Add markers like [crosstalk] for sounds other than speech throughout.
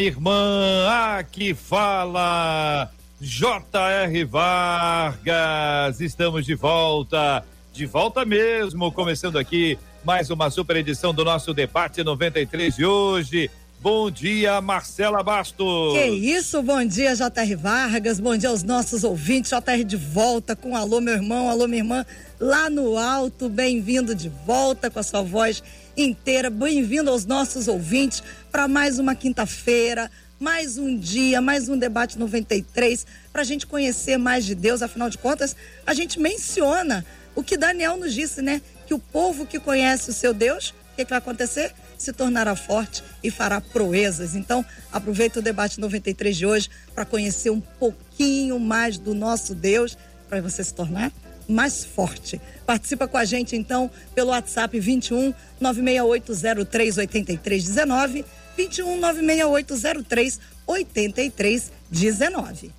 irmã. Aqui fala J.R. Vargas. Estamos de volta de volta mesmo, começando aqui mais uma super edição do nosso debate 93 de hoje. Bom dia, Marcela Bastos. Que isso, bom dia, JR Vargas, bom dia aos nossos ouvintes. JR de volta com alô, meu irmão, alô, minha irmã, lá no alto. Bem-vindo de volta com a sua voz inteira. Bem-vindo aos nossos ouvintes para mais uma quinta-feira, mais um dia, mais um debate 93, para a gente conhecer mais de Deus. Afinal de contas, a gente menciona o que Daniel nos disse, né? Que o povo que conhece o seu Deus, o que, que vai acontecer? Se tornará forte e fará proezas. Então, aproveita o debate 93 de hoje para conhecer um pouquinho mais do nosso Deus, para você se tornar mais forte. Participa com a gente então pelo WhatsApp 21 96803 8319 21 96803 8319.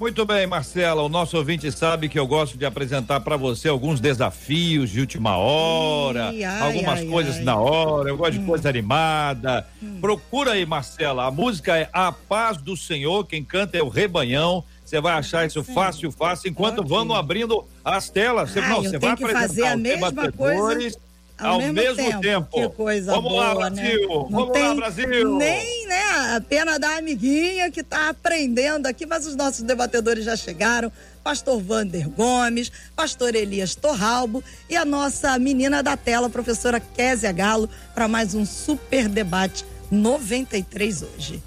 Muito bem, Marcela. O nosso ouvinte sabe que eu gosto de apresentar para você alguns desafios de última hora, ai, algumas ai, coisas na hora. Eu gosto hum. de coisa animada. Hum. Procura aí, Marcela. A música é A Paz do Senhor. Quem canta é o Rebanhão. Você vai achar isso fácil, fácil, enquanto okay. vamos abrindo as telas. Você, não, você vai apresentar fazer a mesma coisa ao, ao mesmo, mesmo tempo. tempo. Que coisa Vamos boa, lá, né? Brasil. Né? Vamos lá, Brasil. Nem, né, a pena da amiguinha que está aprendendo aqui, mas os nossos debatedores já chegaram. Pastor Vander Gomes, Pastor Elias Torralbo e a nossa menina da tela, professora Késia Galo, para mais um super debate 93 hoje.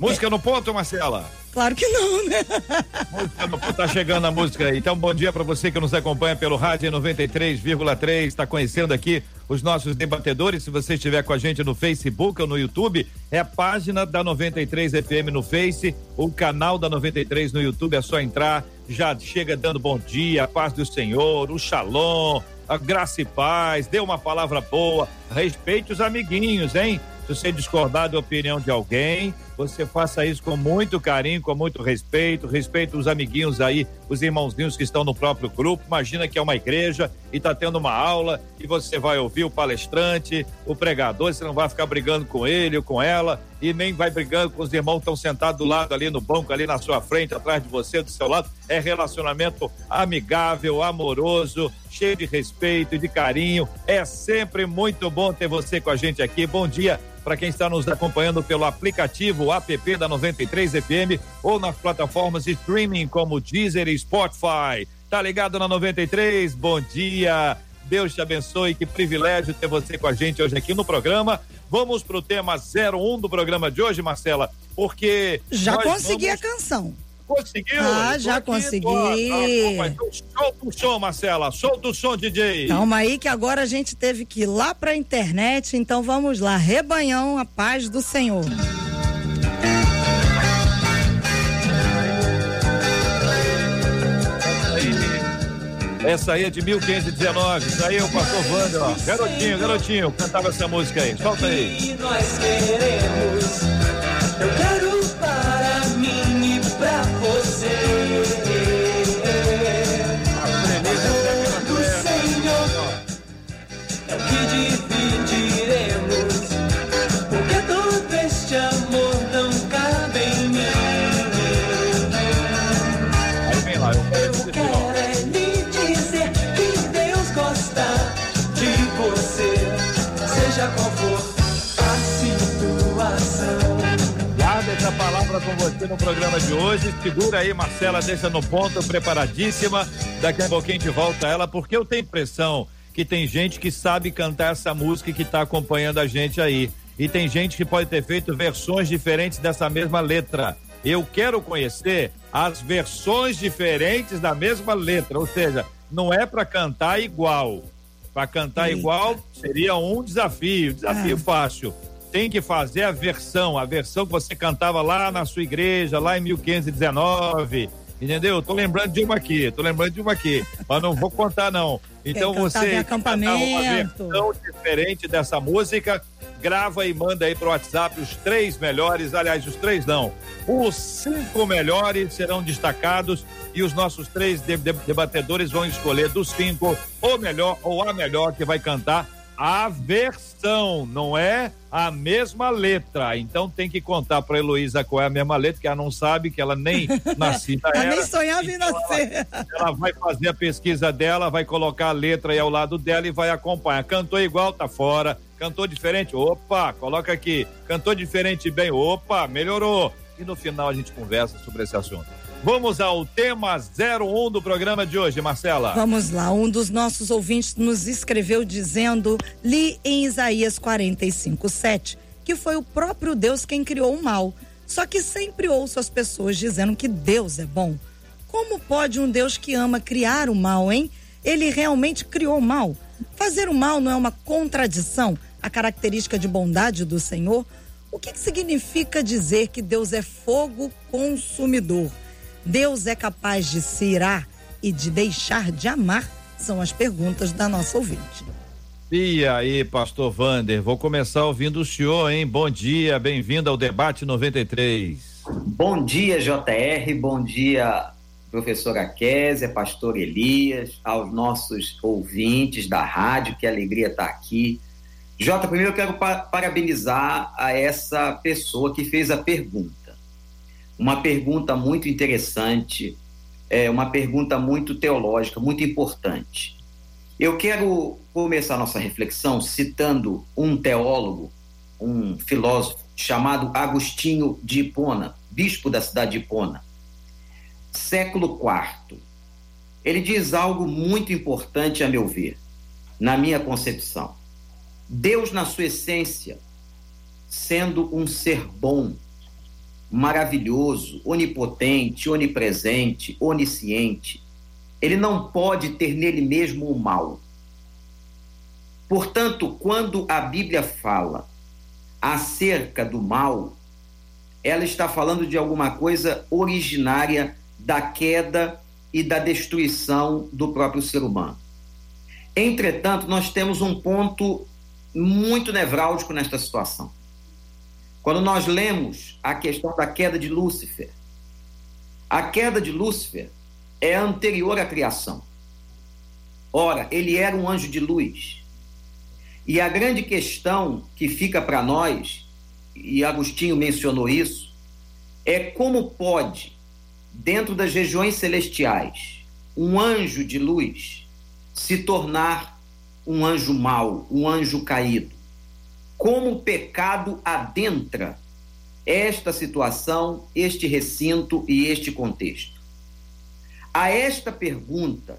Música é. no ponto, Marcela. Claro que não, né? Música, tá chegando a música aí. Então, bom dia para você que nos acompanha pelo rádio 93,3. Está conhecendo aqui os nossos debatedores. Se você estiver com a gente no Facebook ou no YouTube, é a página da 93 FM no Face, o canal da 93 no YouTube. É só entrar, já chega dando bom dia, a paz do Senhor, o Shalom, a graça e paz. Dê uma palavra boa, respeite os amiguinhos, hein? Se você discordar da opinião de alguém, você faça isso com muito carinho, com muito respeito, respeito os amiguinhos aí, os irmãozinhos que estão no próprio grupo. Imagina que é uma igreja e está tendo uma aula e você vai ouvir o palestrante, o pregador, você não vai ficar brigando com ele ou com ela e nem vai brigando com os irmãos que estão sentados do lado ali no banco, ali na sua frente, atrás de você, do seu lado. É relacionamento amigável, amoroso, cheio de respeito e de carinho. É sempre muito bom ter você com a gente aqui. Bom dia para quem está nos acompanhando pelo aplicativo app da 93 FM ou nas plataformas de streaming como Deezer e Spotify. Tá ligado na 93? Bom dia. Deus te abençoe, que privilégio ter você com a gente hoje aqui no programa. Vamos pro tema 01 do programa de hoje, Marcela, porque já consegui vamos... a canção. Conseguiu? Ah, já aqui, consegui. Tô, tá, solta o som, Marcela. Solta o som, DJ. Calma aí que agora a gente teve que ir lá pra internet, então vamos lá. Rebanhão, a paz do Senhor. Essa aí é de 1519. Isso aí é o pastor Wander, ó. Garotinho, garotinho, cantava essa música aí. Solta aí. nós queremos. Eu quero com você no programa de hoje. Segura aí, Marcela, deixa no ponto, preparadíssima. Daqui a pouquinho gente volta ela, porque eu tenho impressão que tem gente que sabe cantar essa música e que está acompanhando a gente aí. E tem gente que pode ter feito versões diferentes dessa mesma letra. Eu quero conhecer as versões diferentes da mesma letra, ou seja, não é para cantar igual. Para cantar Eita. igual seria um desafio, desafio é. fácil tem que fazer a versão, a versão que você cantava lá na sua igreja, lá em 1519. Entendeu? Tô lembrando de uma aqui, tô lembrando de uma aqui, mas não vou contar não. Então você cantar uma versão diferente dessa música, grava e manda aí pro WhatsApp os três melhores, aliás, os três não, os cinco melhores serão destacados e os nossos três debatedores vão escolher dos cinco o melhor ou a melhor que vai cantar a versão, não é a mesma letra. Então tem que contar para Heloísa qual é a mesma letra, que ela não sabe, que ela nem [laughs] nascida ela. nem sonhava em então nascer. Ela, ela, vai fazer a pesquisa dela, vai colocar a letra aí ao lado dela e vai acompanhar. Cantou igual, tá fora. Cantou diferente, opa, coloca aqui. Cantou diferente bem, opa, melhorou. E no final a gente conversa sobre esse assunto. Vamos ao tema 01 do programa de hoje, Marcela. Vamos lá. Um dos nossos ouvintes nos escreveu dizendo: li em Isaías 45, 7, que foi o próprio Deus quem criou o mal. Só que sempre ouço as pessoas dizendo que Deus é bom. Como pode um Deus que ama criar o mal, hein? Ele realmente criou o mal. Fazer o mal não é uma contradição à característica de bondade do Senhor? O que, que significa dizer que Deus é fogo consumidor? Deus é capaz de se irar e de deixar de amar? São as perguntas da nossa ouvinte. E aí, pastor Vander, vou começar ouvindo o senhor, hein? Bom dia, bem-vindo ao debate 93. Bom dia, JR, bom dia, professora Késia, pastor Elias, aos nossos ouvintes da rádio, que alegria estar aqui. Jota, primeiro eu quero parabenizar a essa pessoa que fez a pergunta uma pergunta muito interessante, é uma pergunta muito teológica, muito importante. Eu quero começar nossa reflexão citando um teólogo, um filósofo chamado Agostinho de Hipona, bispo da cidade de Hipona, século IV. Ele diz algo muito importante a meu ver, na minha concepção. Deus, na sua essência, sendo um ser bom, maravilhoso, onipotente, onipresente, onisciente. Ele não pode ter nele mesmo o mal. Portanto, quando a Bíblia fala acerca do mal, ela está falando de alguma coisa originária da queda e da destruição do próprio ser humano. Entretanto, nós temos um ponto muito nevrálgico nesta situação. Quando nós lemos a questão da queda de Lúcifer, a queda de Lúcifer é anterior à criação. Ora, ele era um anjo de luz. E a grande questão que fica para nós, e Agostinho mencionou isso, é como pode, dentro das regiões celestiais, um anjo de luz se tornar um anjo mau, um anjo caído como o pecado adentra esta situação, este recinto e este contexto. A esta pergunta,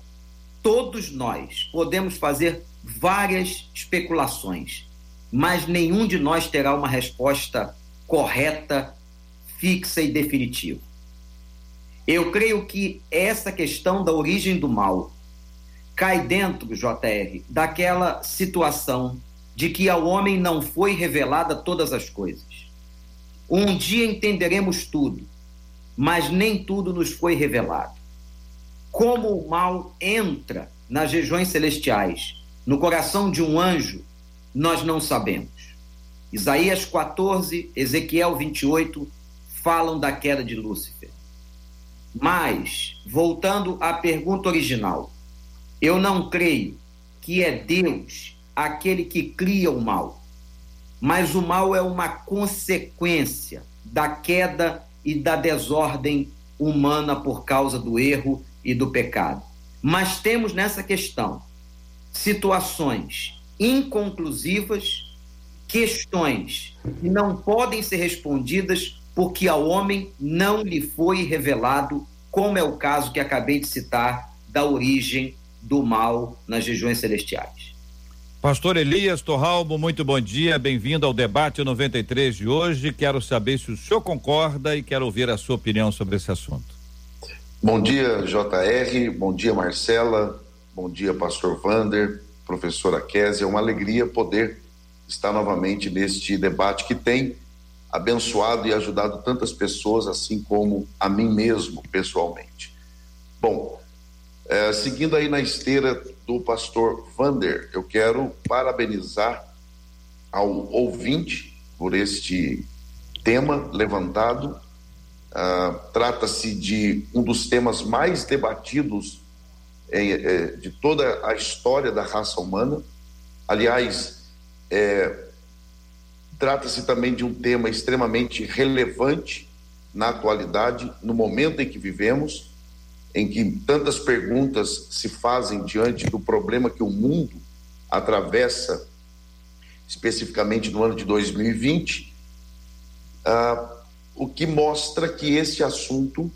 todos nós podemos fazer várias especulações, mas nenhum de nós terá uma resposta correta, fixa e definitiva. Eu creio que essa questão da origem do mal cai dentro, JR, daquela situação de que ao homem não foi revelada todas as coisas. Um dia entenderemos tudo, mas nem tudo nos foi revelado. Como o mal entra nas regiões celestiais, no coração de um anjo, nós não sabemos. Isaías 14, Ezequiel 28 falam da queda de Lúcifer. Mas, voltando à pergunta original, eu não creio que é Deus aquele que cria o mal. Mas o mal é uma consequência da queda e da desordem humana por causa do erro e do pecado. Mas temos nessa questão situações inconclusivas, questões que não podem ser respondidas porque ao homem não lhe foi revelado, como é o caso que acabei de citar da origem do mal nas regiões celestiais. Pastor Elias Torralbo, muito bom dia, bem-vindo ao debate 93 de hoje. Quero saber se o senhor concorda e quero ouvir a sua opinião sobre esse assunto. Bom dia, JR, bom dia, Marcela, bom dia, Pastor Vander, professora Késia. É uma alegria poder estar novamente neste debate que tem abençoado e ajudado tantas pessoas, assim como a mim mesmo, pessoalmente. Bom, é, seguindo aí na esteira do pastor Vander, eu quero parabenizar ao ouvinte por este tema levantado. Ah, trata-se de um dos temas mais debatidos é, de toda a história da raça humana. Aliás, é, trata-se também de um tema extremamente relevante na atualidade, no momento em que vivemos, em que tantas perguntas se fazem diante do problema que o mundo atravessa, especificamente no ano de 2020, ah, o que mostra que esse assunto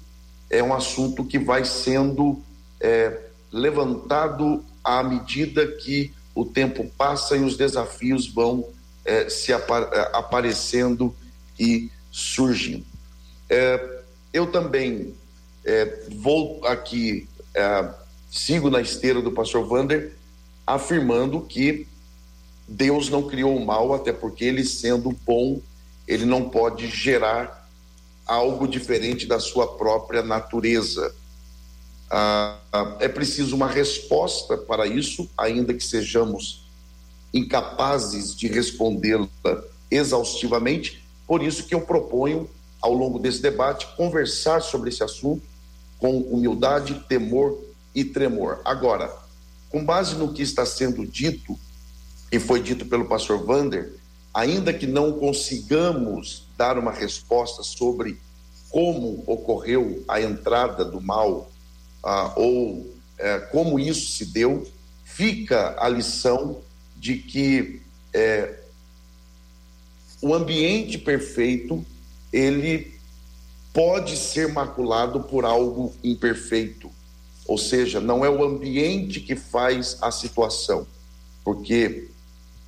é um assunto que vai sendo é, levantado à medida que o tempo passa e os desafios vão é, se apa é, aparecendo e surgindo. É, eu também é, vou aqui, é, sigo na esteira do pastor Vander, afirmando que Deus não criou o mal, até porque ele sendo bom, ele não pode gerar algo diferente da sua própria natureza. Ah, é preciso uma resposta para isso, ainda que sejamos incapazes de respondê-la exaustivamente. Por isso que eu proponho, ao longo desse debate, conversar sobre esse assunto com humildade, temor e tremor. Agora, com base no que está sendo dito, e foi dito pelo pastor Vander, ainda que não consigamos dar uma resposta sobre como ocorreu a entrada do mal ah, ou é, como isso se deu, fica a lição de que é, o ambiente perfeito ele pode ser maculado por algo imperfeito, ou seja, não é o ambiente que faz a situação, porque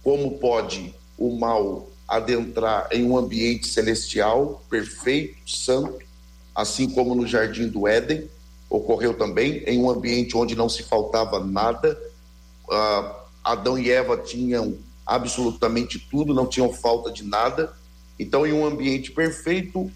como pode o mal adentrar em um ambiente celestial perfeito, santo, assim como no jardim do Éden, ocorreu também em um ambiente onde não se faltava nada. Uh, Adão e Eva tinham absolutamente tudo, não tinham falta de nada. Então, em um ambiente perfeito,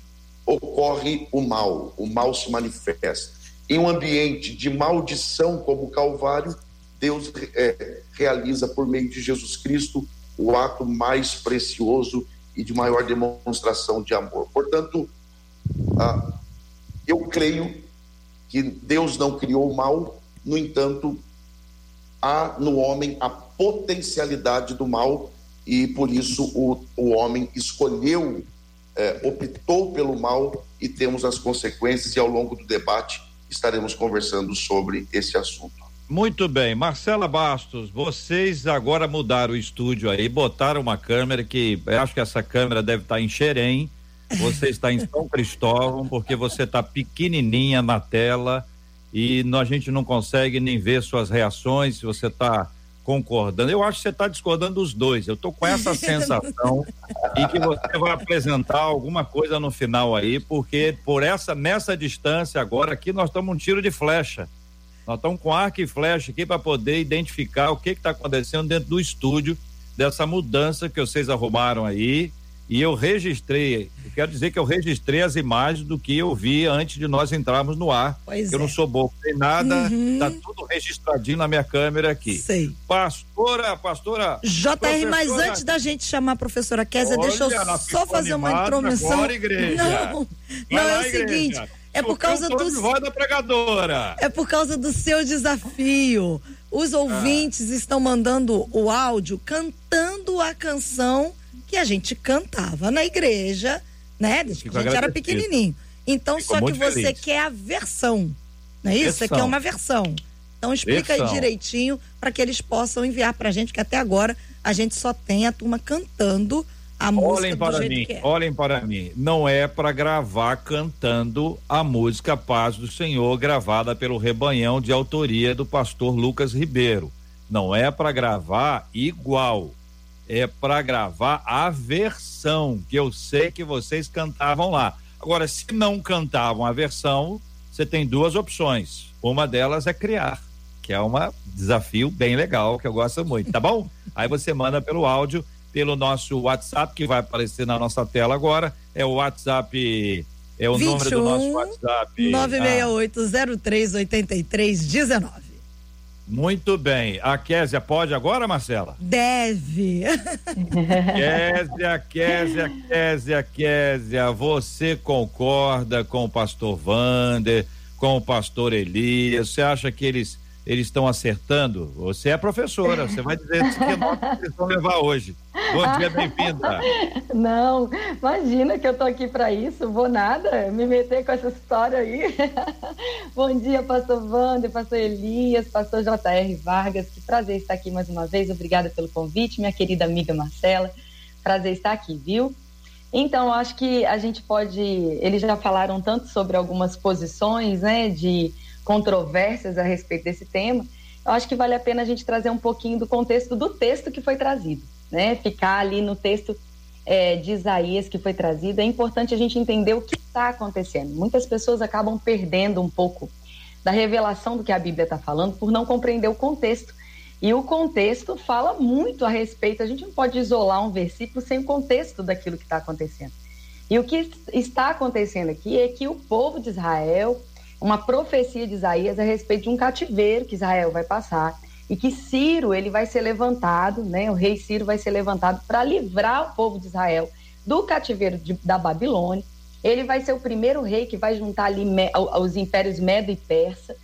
ocorre o mal, o mal se manifesta. Em um ambiente de maldição como o Calvário, Deus é, realiza por meio de Jesus Cristo o ato mais precioso e de maior demonstração de amor. Portanto, ah, eu creio que Deus não criou o mal, no entanto, há no homem a potencialidade do mal e por isso o, o homem escolheu, é, optou pelo mal e temos as consequências e ao longo do debate estaremos conversando sobre esse assunto. Muito bem, Marcela Bastos, vocês agora mudaram o estúdio aí, botaram uma câmera que eu acho que essa câmera deve estar em Xerém, você está em São Cristóvão, porque você está pequenininha na tela e a gente não consegue nem ver suas reações, se você está concordando. Eu acho que você está discordando dos dois. Eu estou com essa [laughs] sensação e que você vai apresentar alguma coisa no final aí, porque por essa nessa distância agora aqui nós estamos um tiro de flecha. Nós estamos com arco e flecha aqui para poder identificar o que está acontecendo dentro do estúdio dessa mudança que vocês arrumaram aí e eu registrei, eu quero dizer que eu registrei as imagens do que eu vi antes de nós entrarmos no ar. Pois eu é. não sou bobo nem nada, uhum. tá tudo registradinho na minha câmera aqui. Sei. Pastora, pastora. JR, mas antes da gente chamar a professora Kézia, deixa eu só fazer uma intromissão. Agora, igreja. Não, não é o seguinte. É por causa do. Voz da pregadora. É por causa do seu desafio. Os ouvintes ah. estão mandando o áudio cantando a canção que a gente cantava na igreja, né? Desde que a gente era pequenininho. Então, Fico só que você feliz. quer a versão, não é isso? Versão. Você quer uma versão. Então, explica versão. aí direitinho para que eles possam enviar para a gente, que até agora a gente só tem a turma cantando a olhem música para mim, é. Olhem para mim, não é para gravar cantando a música Paz do Senhor, gravada pelo Rebanhão de autoria do pastor Lucas Ribeiro. Não é para gravar igual é para gravar a versão que eu sei que vocês cantavam lá. Agora, se não cantavam a versão, você tem duas opções. Uma delas é criar, que é um desafio bem legal que eu gosto muito, tá bom? [laughs] Aí você manda pelo áudio pelo nosso WhatsApp, que vai aparecer na nossa tela agora. É o WhatsApp. É o 21 número do nosso WhatsApp. 968038319. Muito bem. A Késia pode agora, Marcela? Deve. Késia, Késia, Késia, Késia, você concorda com o pastor Vander, com o pastor Elias? Você acha que eles eles estão acertando? Você é professora, você vai dizer que nota eles vão levar hoje. Bom dia, bem-vinda. [laughs] Não, imagina que eu tô aqui para isso, vou nada, me meter com essa história aí. [laughs] Bom dia, pastor Wander, pastor Elias, pastor J.R. Vargas, que prazer estar aqui mais uma vez, obrigada pelo convite, minha querida amiga Marcela, prazer estar aqui, viu? Então, acho que a gente pode, eles já falaram tanto sobre algumas posições, né, de controvérsias a respeito desse tema, eu acho que vale a pena a gente trazer um pouquinho do contexto do texto que foi trazido, né? Ficar ali no texto é, de Isaías que foi trazido, é importante a gente entender o que está acontecendo. Muitas pessoas acabam perdendo um pouco da revelação do que a Bíblia está falando por não compreender o contexto. E o contexto fala muito a respeito. A gente não pode isolar um versículo sem o contexto daquilo que está acontecendo. E o que está acontecendo aqui é que o povo de Israel uma profecia de Isaías a respeito de um cativeiro que Israel vai passar e que Ciro ele vai ser levantado, né? O rei Ciro vai ser levantado para livrar o povo de Israel do cativeiro de, da Babilônia. Ele vai ser o primeiro rei que vai juntar ali os impérios Medo e Persa.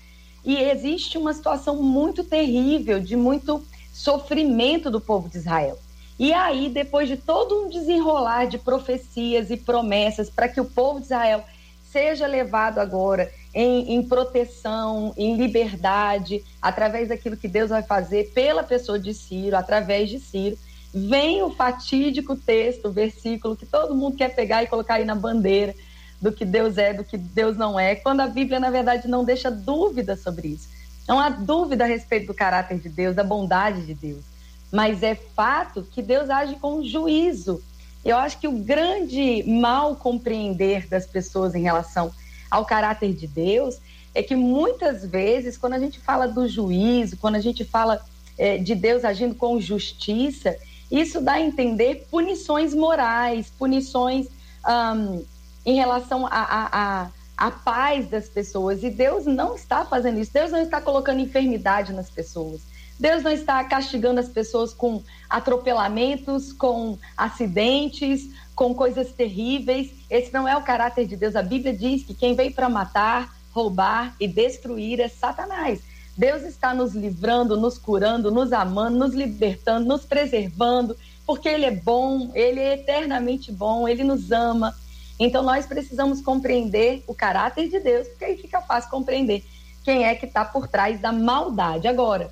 E existe uma situação muito terrível, de muito sofrimento do povo de Israel. E aí, depois de todo um desenrolar de profecias e promessas para que o povo de Israel seja levado agora em, em, proteção, em liberdade, através daquilo que Deus vai fazer pela pessoa de Ciro, através de Ciro. Vem o fatídico texto, versículo que todo mundo quer pegar e colocar aí na bandeira do que Deus é, do que Deus não é, quando a Bíblia, na verdade, não deixa dúvida sobre isso. Não há dúvida a respeito do caráter de Deus, da bondade de Deus. Mas é fato que Deus age com juízo. Eu acho que o grande mal compreender das pessoas em relação ao caráter de Deus, é que muitas vezes, quando a gente fala do juízo, quando a gente fala é, de Deus agindo com justiça, isso dá a entender punições morais, punições um, em relação à a, a, a, paz das pessoas. E Deus não está fazendo isso. Deus não está colocando enfermidade nas pessoas. Deus não está castigando as pessoas com atropelamentos, com acidentes, com coisas terríveis. Esse não é o caráter de Deus. A Bíblia diz que quem veio para matar, roubar e destruir é Satanás. Deus está nos livrando, nos curando, nos amando, nos libertando, nos preservando, porque Ele é bom, Ele é eternamente bom, Ele nos ama. Então nós precisamos compreender o caráter de Deus, porque aí fica fácil compreender quem é que está por trás da maldade. Agora,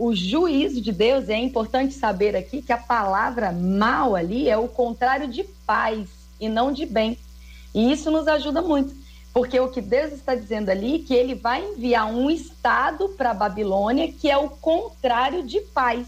o juízo de Deus, é importante saber aqui que a palavra mal ali é o contrário de paz e não de bem. E isso nos ajuda muito, porque o que Deus está dizendo ali é que ele vai enviar um estado para a Babilônia que é o contrário de paz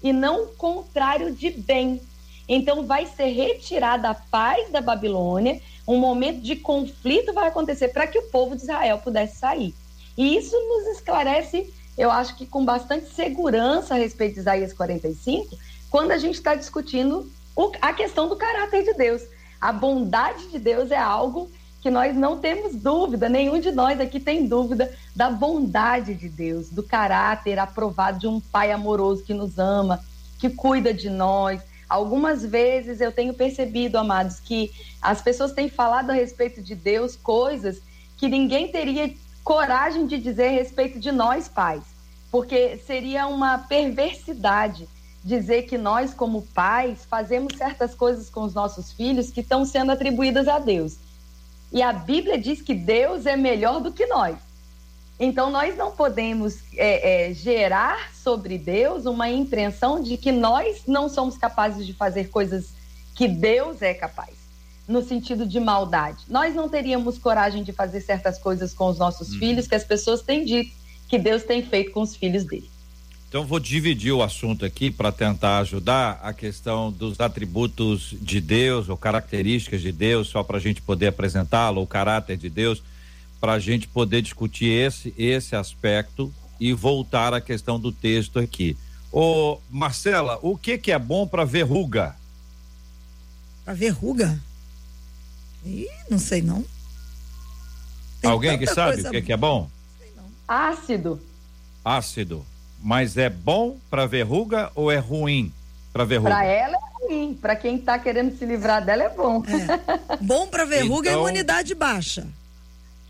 e não o contrário de bem. Então vai ser retirada a paz da Babilônia, um momento de conflito vai acontecer para que o povo de Israel pudesse sair. E isso nos esclarece eu acho que com bastante segurança a respeito de Isaías 45, quando a gente está discutindo o, a questão do caráter de Deus. A bondade de Deus é algo que nós não temos dúvida, nenhum de nós aqui tem dúvida da bondade de Deus, do caráter aprovado de um Pai amoroso que nos ama, que cuida de nós. Algumas vezes eu tenho percebido, amados, que as pessoas têm falado a respeito de Deus coisas que ninguém teria coragem de dizer a respeito de nós, pais, porque seria uma perversidade dizer que nós, como pais, fazemos certas coisas com os nossos filhos que estão sendo atribuídas a Deus. E a Bíblia diz que Deus é melhor do que nós. Então, nós não podemos é, é, gerar sobre Deus uma impressão de que nós não somos capazes de fazer coisas que Deus é capaz no sentido de maldade. Nós não teríamos coragem de fazer certas coisas com os nossos uhum. filhos que as pessoas têm dito que Deus tem feito com os filhos dele. Então vou dividir o assunto aqui para tentar ajudar a questão dos atributos de Deus ou características de Deus, só para a gente poder apresentá-lo, o caráter de Deus, para a gente poder discutir esse esse aspecto e voltar à questão do texto aqui. Ô, Marcela, o que que é bom para verruga? Para verruga? Ih, não sei não. Tem Alguém que sabe o que, que é bom? Ácido. Ácido. Mas é bom para verruga ou é ruim para verruga? Para ela é ruim, para quem está querendo se livrar dela é bom. É. Bom para verruga então, é imunidade baixa.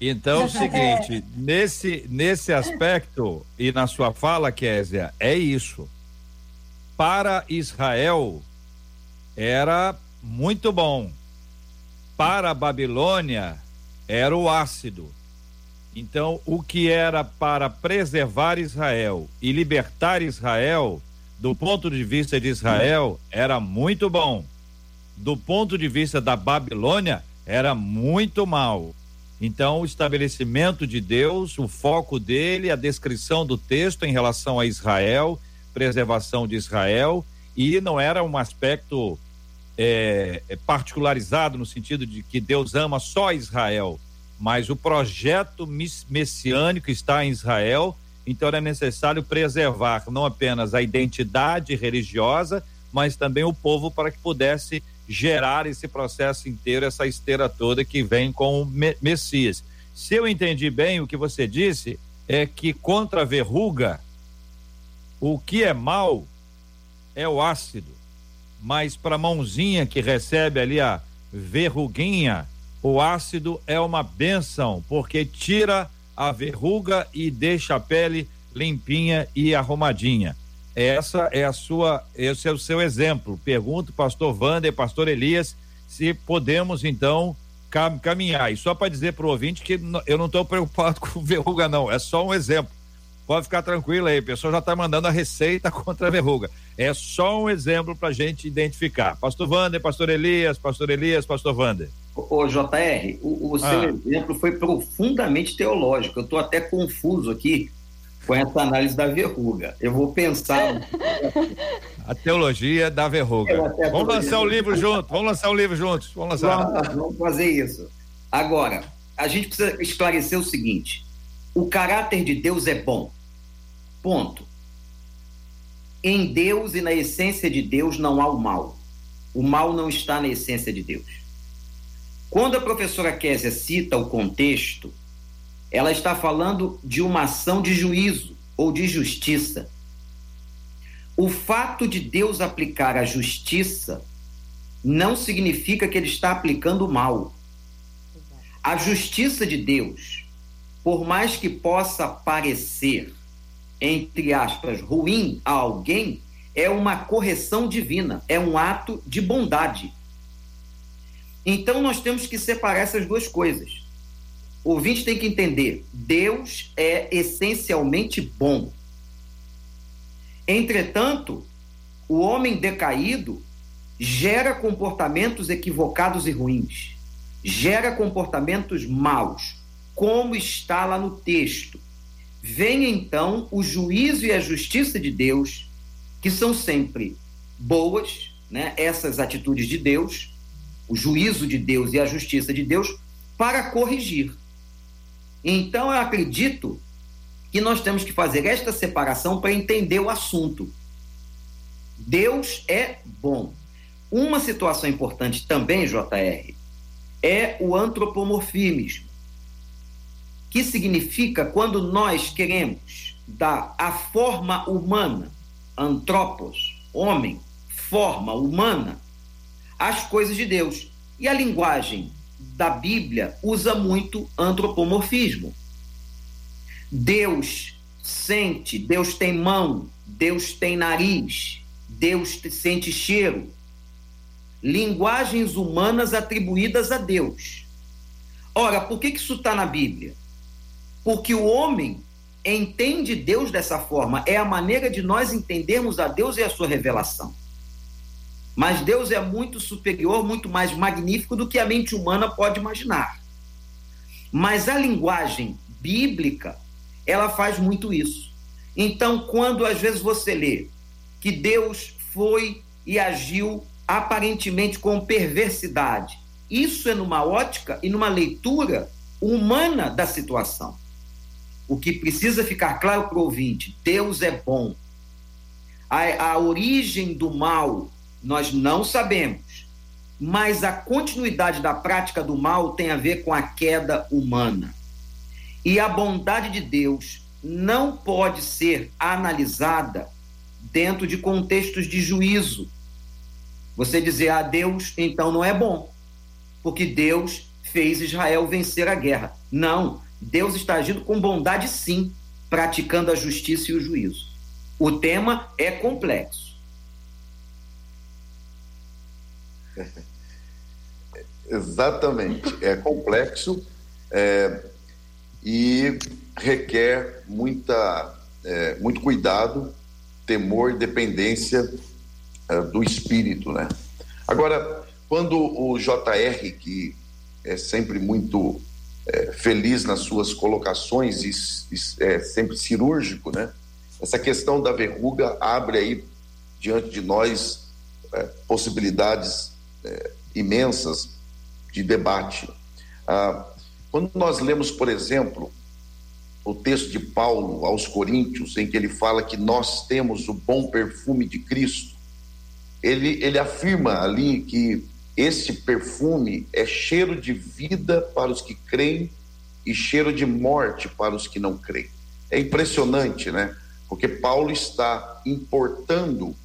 Então, é o seguinte, [laughs] nesse, nesse aspecto e na sua fala, Késia, é isso. Para Israel era muito bom. Para a Babilônia era o ácido. Então, o que era para preservar Israel e libertar Israel, do ponto de vista de Israel, era muito bom. Do ponto de vista da Babilônia, era muito mal. Então, o estabelecimento de Deus, o foco dele, a descrição do texto em relação a Israel, preservação de Israel, e não era um aspecto é, é particularizado no sentido de que Deus ama só Israel, mas o projeto messiânico está em Israel, então era necessário preservar não apenas a identidade religiosa, mas também o povo para que pudesse gerar esse processo inteiro, essa esteira toda que vem com o Messias. Se eu entendi bem o que você disse, é que contra a verruga, o que é mal é o ácido, mas para a mãozinha que recebe ali a verruguinha, o ácido é uma benção, porque tira a verruga e deixa a pele limpinha e arrumadinha. Essa é a sua, esse é o seu exemplo. Pergunto, pastor Wander, pastor Elias, se podemos então caminhar. E só para dizer para o ouvinte que eu não estou preocupado [laughs] com verruga, não. É só um exemplo. Pode ficar tranquilo aí, a pessoa já está mandando a receita [laughs] contra a verruga. É só um exemplo para a gente identificar. Pastor Wander, pastor Elias, pastor Elias, pastor Wander. Ô, JR, o, o seu ah. exemplo foi profundamente teológico. Eu estou até confuso aqui com essa análise da verruga. Eu vou pensar. A teologia da verruga. Vamos lançar o livro junto, vamos lançar o livro juntos. Vamos lançar. Vamos fazer isso. Agora, a gente precisa esclarecer o seguinte: o caráter de Deus é bom. Ponto. Em Deus e na essência de Deus não há o mal. O mal não está na essência de Deus. Quando a professora Késia cita o contexto, ela está falando de uma ação de juízo ou de justiça. O fato de Deus aplicar a justiça não significa que ele está aplicando o mal. A justiça de Deus, por mais que possa parecer, entre aspas, ruim a alguém, é uma correção divina, é um ato de bondade. Então nós temos que separar essas duas coisas. O ouvinte tem que entender: Deus é essencialmente bom. Entretanto, o homem decaído gera comportamentos equivocados e ruins, gera comportamentos maus, como está lá no texto. Vem então o juízo e a justiça de Deus, que são sempre boas, né? essas atitudes de Deus, o juízo de Deus e a justiça de Deus, para corrigir. Então, eu acredito que nós temos que fazer esta separação para entender o assunto. Deus é bom. Uma situação importante também, JR, é o antropomorfismo, que significa quando nós queremos dar a forma humana, antropos, homem, forma humana, às coisas de Deus. E a linguagem da Bíblia usa muito antropomorfismo. Deus sente, Deus tem mão, Deus tem nariz, Deus sente cheiro. Linguagens humanas atribuídas a Deus. Ora, por que, que isso está na Bíblia? Porque o homem entende Deus dessa forma, é a maneira de nós entendermos a Deus e a sua revelação. Mas Deus é muito superior, muito mais magnífico do que a mente humana pode imaginar. Mas a linguagem bíblica, ela faz muito isso. Então, quando às vezes você lê que Deus foi e agiu aparentemente com perversidade, isso é numa ótica e numa leitura humana da situação. O que precisa ficar claro para o ouvinte: Deus é bom. A, a origem do mal nós não sabemos, mas a continuidade da prática do mal tem a ver com a queda humana. E a bondade de Deus não pode ser analisada dentro de contextos de juízo. Você dizer, ah, Deus então não é bom, porque Deus fez Israel vencer a guerra. Não, Deus está agindo com bondade sim, praticando a justiça e o juízo. O tema é complexo. [laughs] Exatamente, é complexo é, e requer muita, é, muito cuidado, temor dependência é, do espírito, né? Agora, quando o JR, que é sempre muito é, feliz nas suas colocações e, e é sempre cirúrgico, né? Essa questão da verruga abre aí diante de nós é, possibilidades é, imensas de debate. Ah, quando nós lemos, por exemplo, o texto de Paulo aos Coríntios, em que ele fala que nós temos o bom perfume de Cristo, ele, ele afirma ali que esse perfume é cheiro de vida para os que creem e cheiro de morte para os que não creem. É impressionante, né? Porque Paulo está importando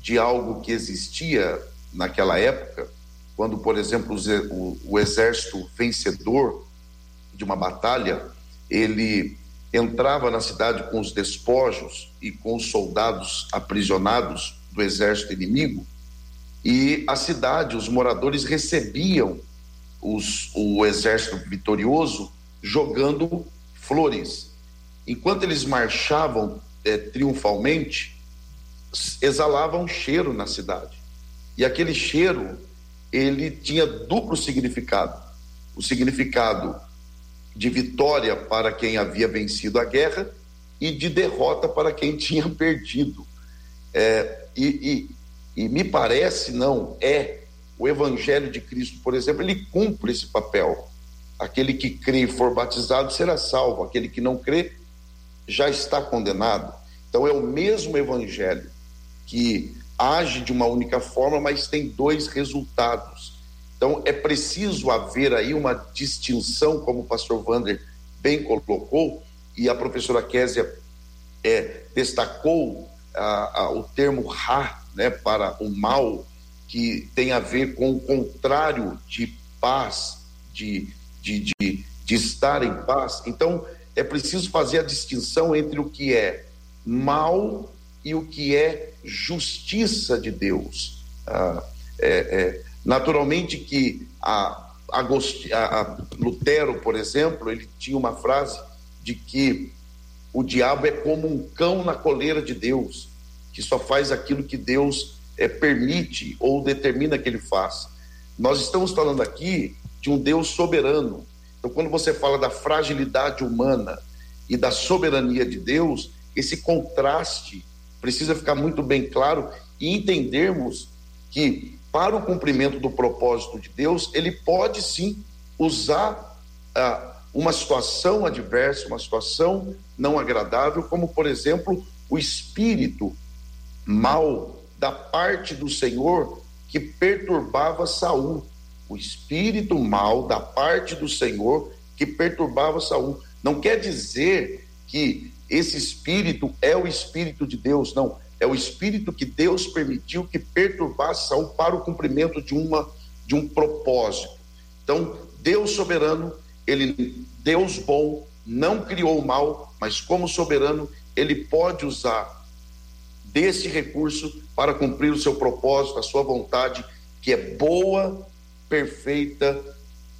de algo que existia naquela época, quando, por exemplo, o exército vencedor de uma batalha, ele entrava na cidade com os despojos e com os soldados aprisionados do exército inimigo e a cidade, os moradores recebiam os, o exército vitorioso jogando flores. Enquanto eles marchavam é, triunfalmente, exalavam um cheiro na cidade. E aquele cheiro, ele tinha duplo significado. O significado de vitória para quem havia vencido a guerra e de derrota para quem [laughs] tinha perdido. É, e, e me parece, não, é o Evangelho de Cristo, por exemplo, ele cumpre esse papel. Aquele que crê e for batizado será salvo, aquele que não crê já está condenado. Então é o mesmo Evangelho que age de uma única forma, mas tem dois resultados. Então é preciso haver aí uma distinção, como o pastor Wander bem colocou, e a professora Késia é, destacou a, a, o termo Ra, né, para o mal, que tem a ver com o contrário de paz, de, de, de, de estar em paz. Então, é preciso fazer a distinção entre o que é mal e o que é justiça de Deus. Ah, é, é, naturalmente que a, a, a Lutero, por exemplo, ele tinha uma frase de que o diabo é como um cão na coleira de Deus que só faz aquilo que Deus é, permite ou determina que ele faça. Nós estamos falando aqui de um Deus soberano. Então, quando você fala da fragilidade humana e da soberania de Deus, esse contraste precisa ficar muito bem claro e entendermos que, para o cumprimento do propósito de Deus, ele pode sim usar ah, uma situação adversa, uma situação não agradável, como, por exemplo, o espírito mal da parte do Senhor que perturbava Saul. O espírito mal da parte do Senhor que perturbava Saul. Não quer dizer que esse espírito é o espírito de Deus, não. É o espírito que Deus permitiu que perturbasse Saul para o cumprimento de uma de um propósito. Então, Deus soberano, ele Deus bom, não criou o mal, mas como soberano, ele pode usar desse recurso para cumprir o seu propósito, a sua vontade, que é boa, perfeita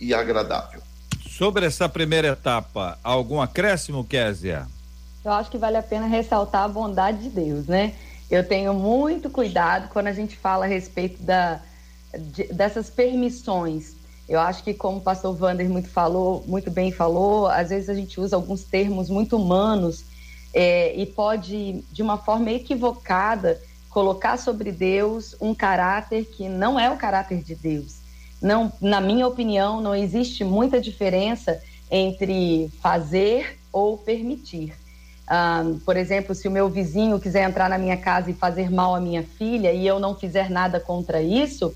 e agradável. Sobre essa primeira etapa, algum acréscimo, Kézia? Eu acho que vale a pena ressaltar a bondade de Deus, né? Eu tenho muito cuidado quando a gente fala a respeito da, de, dessas permissões. Eu acho que, como o pastor Wander muito, falou, muito bem falou, às vezes a gente usa alguns termos muito humanos é, e pode, de uma forma equivocada, colocar sobre Deus um caráter que não é o caráter de Deus. Não, na minha opinião, não existe muita diferença entre fazer ou permitir. Ah, por exemplo, se o meu vizinho quiser entrar na minha casa e fazer mal à minha filha e eu não fizer nada contra isso,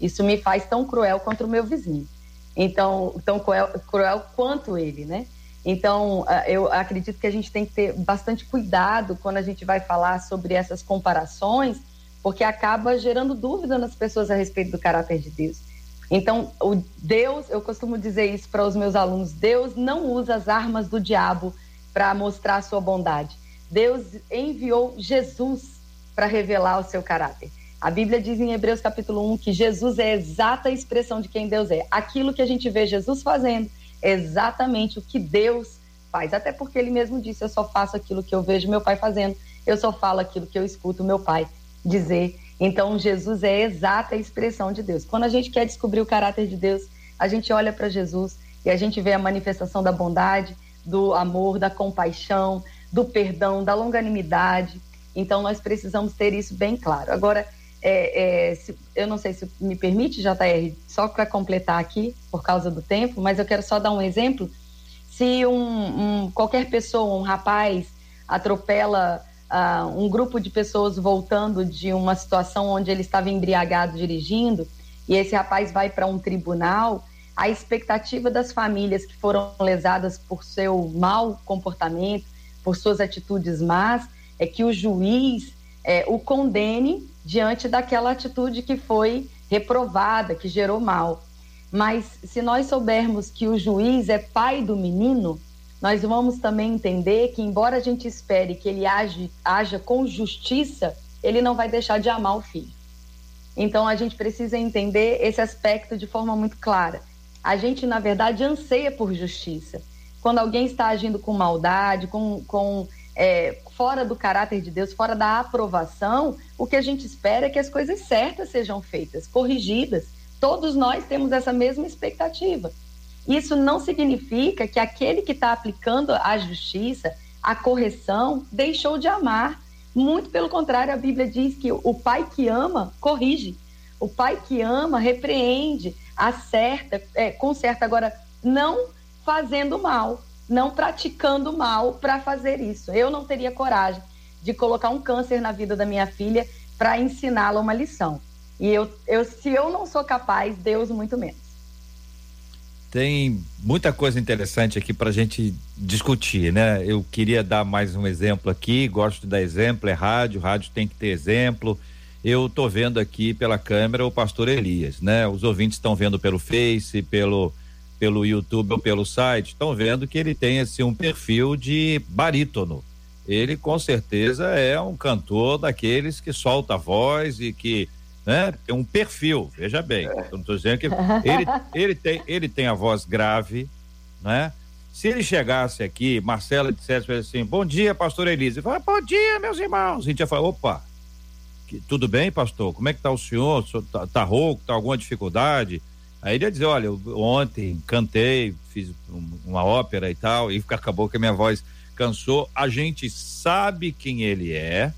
isso me faz tão cruel quanto o meu vizinho. Então, tão cruel, cruel quanto ele, né? Então, ah, eu acredito que a gente tem que ter bastante cuidado quando a gente vai falar sobre essas comparações, porque acaba gerando dúvida nas pessoas a respeito do caráter de Deus. Então, o Deus, eu costumo dizer isso para os meus alunos: Deus não usa as armas do diabo para mostrar a sua bondade. Deus enviou Jesus para revelar o seu caráter. A Bíblia diz em Hebreus capítulo 1 que Jesus é a exata expressão de quem Deus é. Aquilo que a gente vê Jesus fazendo exatamente o que Deus faz. Até porque ele mesmo disse: Eu só faço aquilo que eu vejo meu pai fazendo, eu só falo aquilo que eu escuto meu pai dizer. Então, Jesus é a exata expressão de Deus. Quando a gente quer descobrir o caráter de Deus, a gente olha para Jesus e a gente vê a manifestação da bondade, do amor, da compaixão, do perdão, da longanimidade. Então, nós precisamos ter isso bem claro. Agora, é, é, se, eu não sei se me permite, JR, só para completar aqui, por causa do tempo, mas eu quero só dar um exemplo. Se um, um qualquer pessoa, um rapaz, atropela uh, um grupo de pessoas voltando de uma situação onde ele estava embriagado dirigindo, e esse rapaz vai para um tribunal, a expectativa das famílias que foram lesadas por seu mau comportamento, por suas atitudes más, é que o juiz é, o condene diante daquela atitude que foi reprovada, que gerou mal. Mas se nós soubermos que o juiz é pai do menino, nós vamos também entender que, embora a gente espere que ele age, haja com justiça, ele não vai deixar de amar o filho. Então a gente precisa entender esse aspecto de forma muito clara a gente, na verdade, anseia por justiça. Quando alguém está agindo com maldade, com, com é, fora do caráter de Deus, fora da aprovação, o que a gente espera é que as coisas certas sejam feitas, corrigidas. Todos nós temos essa mesma expectativa. Isso não significa que aquele que está aplicando a justiça, a correção, deixou de amar. Muito pelo contrário, a Bíblia diz que o pai que ama corrige, o pai que ama repreende, acerta, é, conserta. Agora, não fazendo mal, não praticando mal para fazer isso. Eu não teria coragem de colocar um câncer na vida da minha filha para ensiná-la uma lição. E eu, eu, se eu não sou capaz, Deus muito menos. Tem muita coisa interessante aqui para a gente discutir, né? Eu queria dar mais um exemplo aqui. Gosto de dar exemplo, é rádio, rádio tem que ter exemplo eu tô vendo aqui pela câmera o pastor Elias, né? Os ouvintes estão vendo pelo Face, pelo pelo YouTube ou pelo site, estão vendo que ele tem assim um perfil de barítono. Ele com certeza é um cantor daqueles que solta a voz e que né, tem um perfil, veja bem, eu não estou dizendo que ele, ele, tem, ele tem a voz grave, né? Se ele chegasse aqui, Marcela dissesse assim, bom dia, pastor Elise, fala, bom dia, meus irmãos, a gente ia falar, opa, que, tudo bem, pastor? Como é que tá o senhor? O senhor tá, tá rouco? Tá alguma dificuldade? Aí ele ia dizer, olha, eu, ontem cantei, fiz um, uma ópera e tal, e acabou que a minha voz cansou. A gente sabe quem ele é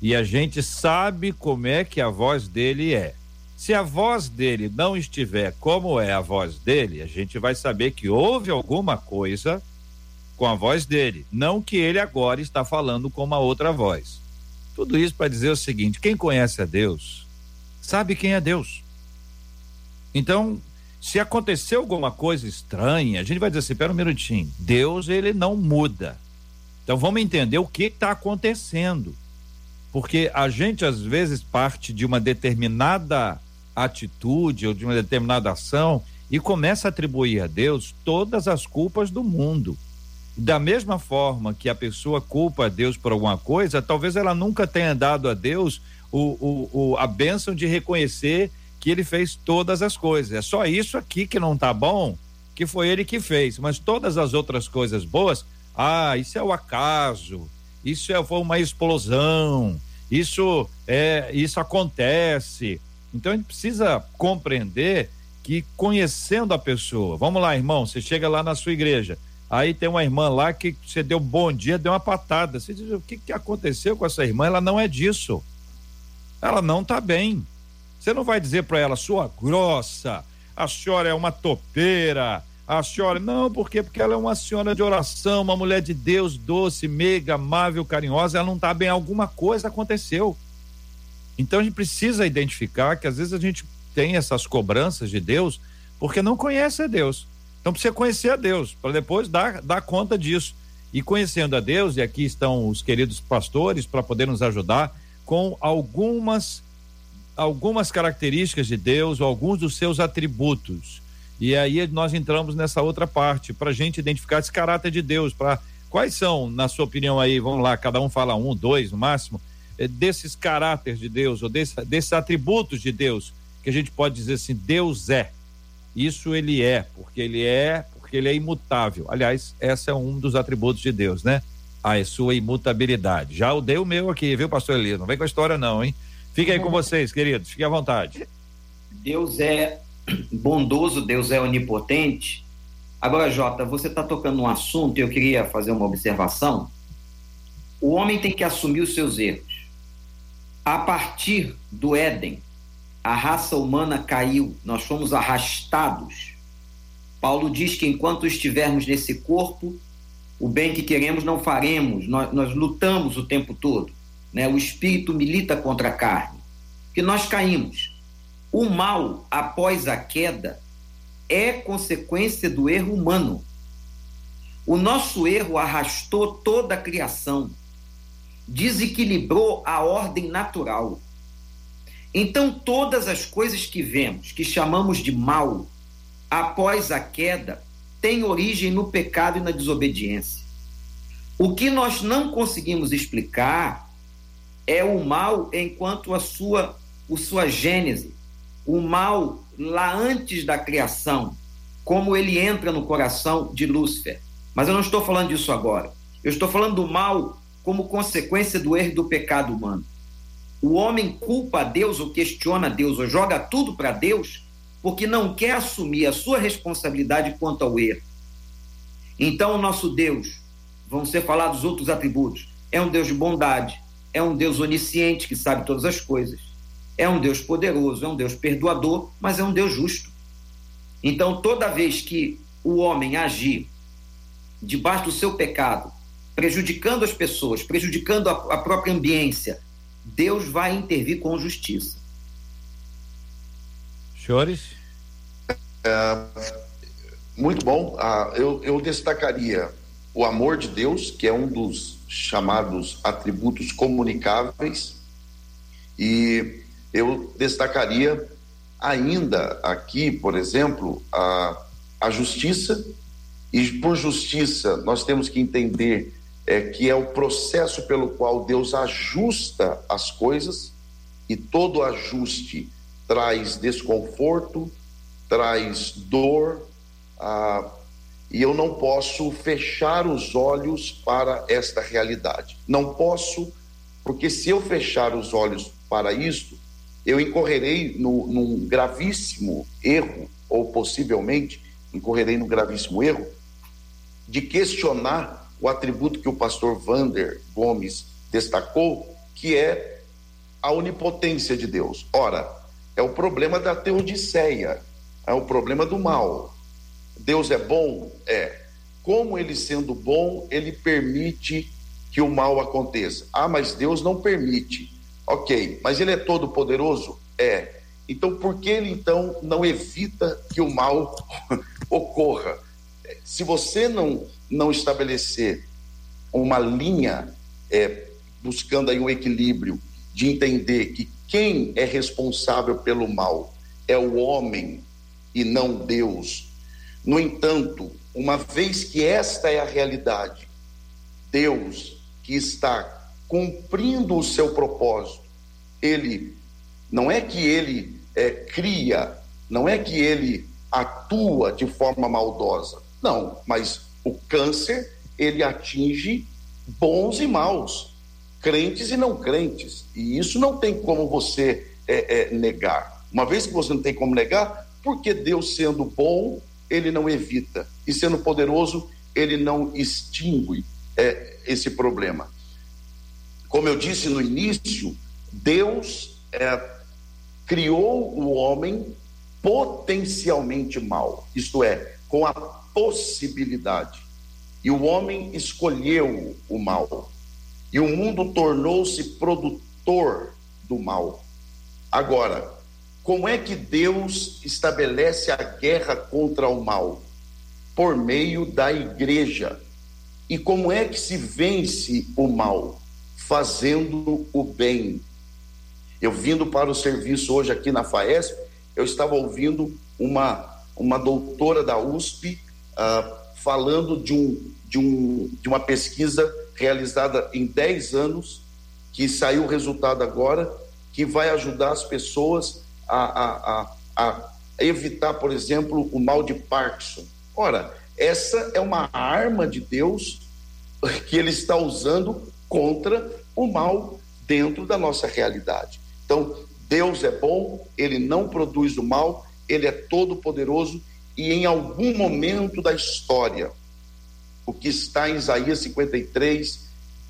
e a gente sabe como é que a voz dele é. Se a voz dele não estiver como é a voz dele, a gente vai saber que houve alguma coisa com a voz dele, não que ele agora está falando com uma outra voz. Tudo isso para dizer o seguinte: quem conhece a Deus sabe quem é Deus. Então, se aconteceu alguma coisa estranha, a gente vai dizer assim: pera um minutinho, Deus ele não muda. Então vamos entender o que está acontecendo. Porque a gente às vezes parte de uma determinada atitude ou de uma determinada ação e começa a atribuir a Deus todas as culpas do mundo. Da mesma forma que a pessoa culpa a Deus por alguma coisa, talvez ela nunca tenha dado a Deus o, o, o, a bênção de reconhecer que ele fez todas as coisas. É só isso aqui que não tá bom, que foi ele que fez. Mas todas as outras coisas boas, ah, isso é o acaso, isso é, foi uma explosão, isso é, isso acontece. Então a gente precisa compreender que conhecendo a pessoa, vamos lá, irmão, você chega lá na sua igreja, Aí tem uma irmã lá que você deu bom dia, deu uma patada. Você diz, o que, que aconteceu com essa irmã? Ela não é disso. Ela não está bem. Você não vai dizer para ela, sua grossa, a senhora é uma topeira, a senhora, não, por quê? Porque ela é uma senhora de oração, uma mulher de Deus, doce, meiga, amável, carinhosa, ela não está bem, alguma coisa aconteceu. Então a gente precisa identificar que às vezes a gente tem essas cobranças de Deus porque não conhece a Deus. Então precisa conhecer a Deus para depois dar, dar conta disso. E conhecendo a Deus, e aqui estão os queridos pastores para poder nos ajudar com algumas algumas características de Deus, alguns dos seus atributos. E aí nós entramos nessa outra parte, para a gente identificar esse caráter de Deus, para quais são, na sua opinião aí, vamos lá, cada um fala um, dois no máximo, é, desses caráteres de Deus, ou desse, desses atributos de Deus, que a gente pode dizer assim, Deus é. Isso ele é, porque ele é, porque ele é imutável. Aliás, esse é um dos atributos de Deus, né? A sua imutabilidade. Já o dei o meu aqui, viu, pastor Elias? Não vem com a história, não, hein? Fica aí com vocês, queridos, fique à vontade. Deus é bondoso, Deus é onipotente. Agora, Jota, você está tocando um assunto e eu queria fazer uma observação. O homem tem que assumir os seus erros. A partir do Éden, a raça humana caiu, nós fomos arrastados. Paulo diz que enquanto estivermos nesse corpo, o bem que queremos não faremos, nós, nós lutamos o tempo todo. Né? O espírito milita contra a carne, que nós caímos. O mal, após a queda, é consequência do erro humano. O nosso erro arrastou toda a criação, desequilibrou a ordem natural. Então, todas as coisas que vemos, que chamamos de mal, após a queda, têm origem no pecado e na desobediência. O que nós não conseguimos explicar é o mal enquanto a sua, a sua gênese, o mal lá antes da criação, como ele entra no coração de Lúcifer. Mas eu não estou falando disso agora. Eu estou falando do mal como consequência do erro do pecado humano. O homem culpa a Deus ou questiona a Deus ou joga tudo para Deus porque não quer assumir a sua responsabilidade quanto ao erro. Então, o nosso Deus, vão ser falados outros atributos, é um Deus de bondade, é um Deus onisciente que sabe todas as coisas, é um Deus poderoso, é um Deus perdoador, mas é um Deus justo. Então, toda vez que o homem agir debaixo do seu pecado, prejudicando as pessoas, prejudicando a, a própria ambiência, Deus vai intervir com justiça. Senhores? É, muito bom. Ah, eu, eu destacaria o amor de Deus, que é um dos chamados atributos comunicáveis, e eu destacaria ainda aqui, por exemplo, a, a justiça, e por justiça nós temos que entender é, que é o processo pelo qual Deus ajusta as coisas, e todo ajuste traz desconforto, traz dor, ah, e eu não posso fechar os olhos para esta realidade. Não posso, porque se eu fechar os olhos para isso, eu incorrerei no, num gravíssimo erro, ou possivelmente incorrerei no gravíssimo erro, de questionar o atributo que o pastor Vander Gomes destacou, que é a onipotência de Deus. Ora, é o problema da teodiceia, é o problema do mal. Deus é bom? É. Como ele sendo bom, ele permite que o mal aconteça. Ah, mas Deus não permite. Ok, mas ele é todo poderoso? É. Então, por que ele então não evita que o mal [laughs] ocorra? Se você não, não estabelecer uma linha é, buscando aí um equilíbrio de entender que quem é responsável pelo mal é o homem e não Deus. No entanto, uma vez que esta é a realidade, Deus que está cumprindo o seu propósito. Ele não é que ele é, cria, não é que ele atua de forma maldosa. Não, mas o câncer ele atinge bons e maus, crentes e não crentes. E isso não tem como você é, é, negar. Uma vez que você não tem como negar, porque Deus sendo bom, ele não evita, e sendo poderoso, ele não extingue é, esse problema. Como eu disse no início, Deus é, criou o homem potencialmente mal, isto é, com a possibilidade. E o homem escolheu o mal. E o mundo tornou-se produtor do mal. Agora, como é que Deus estabelece a guerra contra o mal? Por meio da igreja. E como é que se vence o mal? Fazendo o bem. Eu vindo para o serviço hoje aqui na FAESP, eu estava ouvindo uma, uma doutora da USP uh, falando de, um, de, um, de uma pesquisa realizada em 10 anos, que saiu o resultado agora, que vai ajudar as pessoas a, a, a, evitar, por exemplo, o mal de Parkinson. Ora, essa é uma arma de Deus [laughs] que ele está usando contra o mal dentro da nossa realidade. Então, Deus é bom, ele não produz o mal, ele é todo poderoso e em algum momento da história, o que está em Isaías 53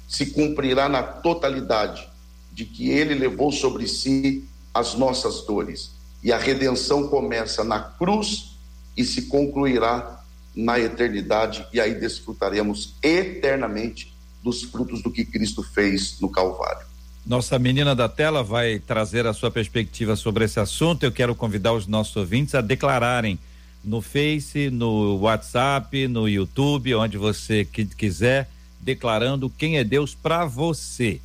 se cumprirá na totalidade, de que ele levou sobre si as nossas dores. E a redenção começa na cruz e se concluirá na eternidade, e aí desfrutaremos eternamente dos frutos do que Cristo fez no Calvário. Nossa menina da tela vai trazer a sua perspectiva sobre esse assunto. Eu quero convidar os nossos ouvintes a declararem no Face, no WhatsApp, no YouTube, onde você quiser, declarando quem é Deus para você.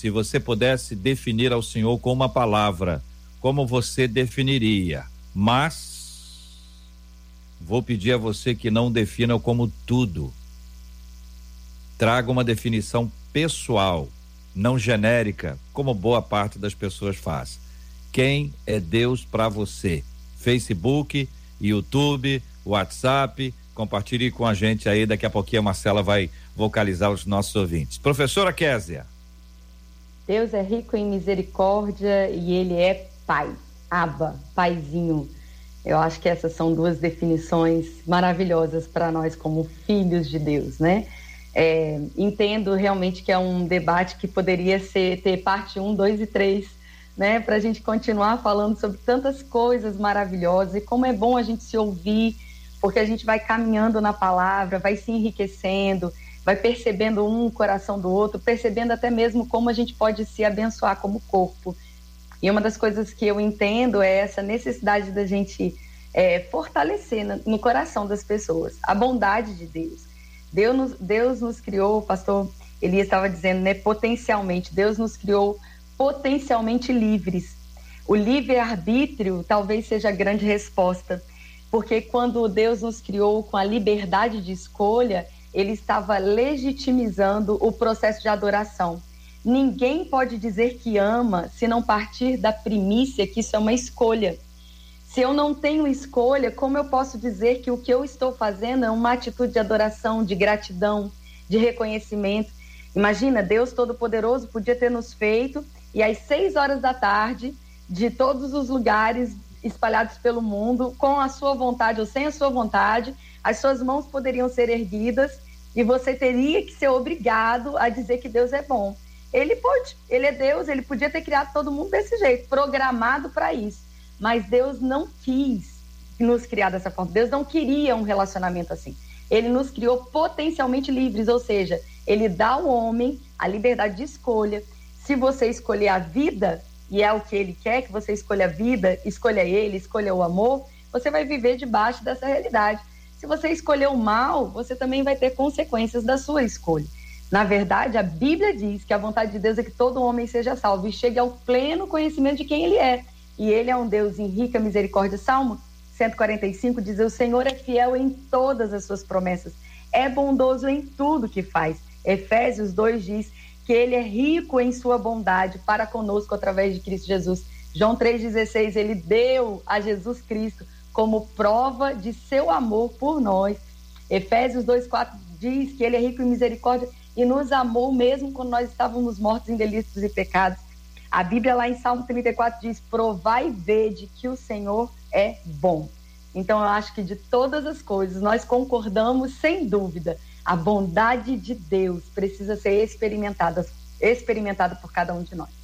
Se você pudesse definir ao Senhor com uma palavra, como você definiria? Mas vou pedir a você que não defina como tudo. Traga uma definição pessoal não genérica, como boa parte das pessoas faz. Quem é Deus para você? Facebook, YouTube, WhatsApp, compartilhe com a gente aí, daqui a pouquinho a Marcela vai vocalizar os nossos ouvintes. Professora Késia. Deus é rico em misericórdia e ele é pai, aba, paizinho. Eu acho que essas são duas definições maravilhosas para nós como filhos de Deus, né? É, entendo realmente que é um debate que poderia ser ter parte 1, 2 e 3, né? Para a gente continuar falando sobre tantas coisas maravilhosas e como é bom a gente se ouvir, porque a gente vai caminhando na palavra, vai se enriquecendo, vai percebendo um coração do outro, percebendo até mesmo como a gente pode se abençoar como corpo. E uma das coisas que eu entendo é essa necessidade da gente é, fortalecer no, no coração das pessoas a bondade de Deus Deus nos, Deus nos criou, o pastor Elias estava dizendo, né, potencialmente, Deus nos criou potencialmente livres. O livre-arbítrio talvez seja a grande resposta, porque quando Deus nos criou com a liberdade de escolha, ele estava legitimizando o processo de adoração. Ninguém pode dizer que ama se não partir da primícia que isso é uma escolha. Se eu não tenho escolha, como eu posso dizer que o que eu estou fazendo é uma atitude de adoração, de gratidão, de reconhecimento? Imagina, Deus Todo-Poderoso podia ter nos feito e às seis horas da tarde, de todos os lugares espalhados pelo mundo, com a sua vontade ou sem a sua vontade, as suas mãos poderiam ser erguidas e você teria que ser obrigado a dizer que Deus é bom. Ele pode, ele é Deus, ele podia ter criado todo mundo desse jeito, programado para isso. Mas Deus não quis nos criar dessa forma. Deus não queria um relacionamento assim. Ele nos criou potencialmente livres, ou seja, ele dá ao homem a liberdade de escolha. Se você escolher a vida, e é o que ele quer, que você escolha a vida, escolha ele, escolha o amor, você vai viver debaixo dessa realidade. Se você escolher o mal, você também vai ter consequências da sua escolha. Na verdade, a Bíblia diz que a vontade de Deus é que todo homem seja salvo e chegue ao pleno conhecimento de quem ele é e ele é um Deus em rica misericórdia. Salmo 145 diz: O Senhor é fiel em todas as suas promessas, é bondoso em tudo que faz. Efésios 2 diz que ele é rico em sua bondade para conosco através de Cristo Jesus. João 3,16, ele deu a Jesus Cristo como prova de seu amor por nós. Efésios 2,4 diz que ele é rico em misericórdia e nos amou mesmo quando nós estávamos mortos em delitos e pecados. A Bíblia lá em Salmo 34 diz: provai e vede que o Senhor é bom. Então eu acho que de todas as coisas nós concordamos sem dúvida. A bondade de Deus precisa ser experimentada, experimentada por cada um de nós.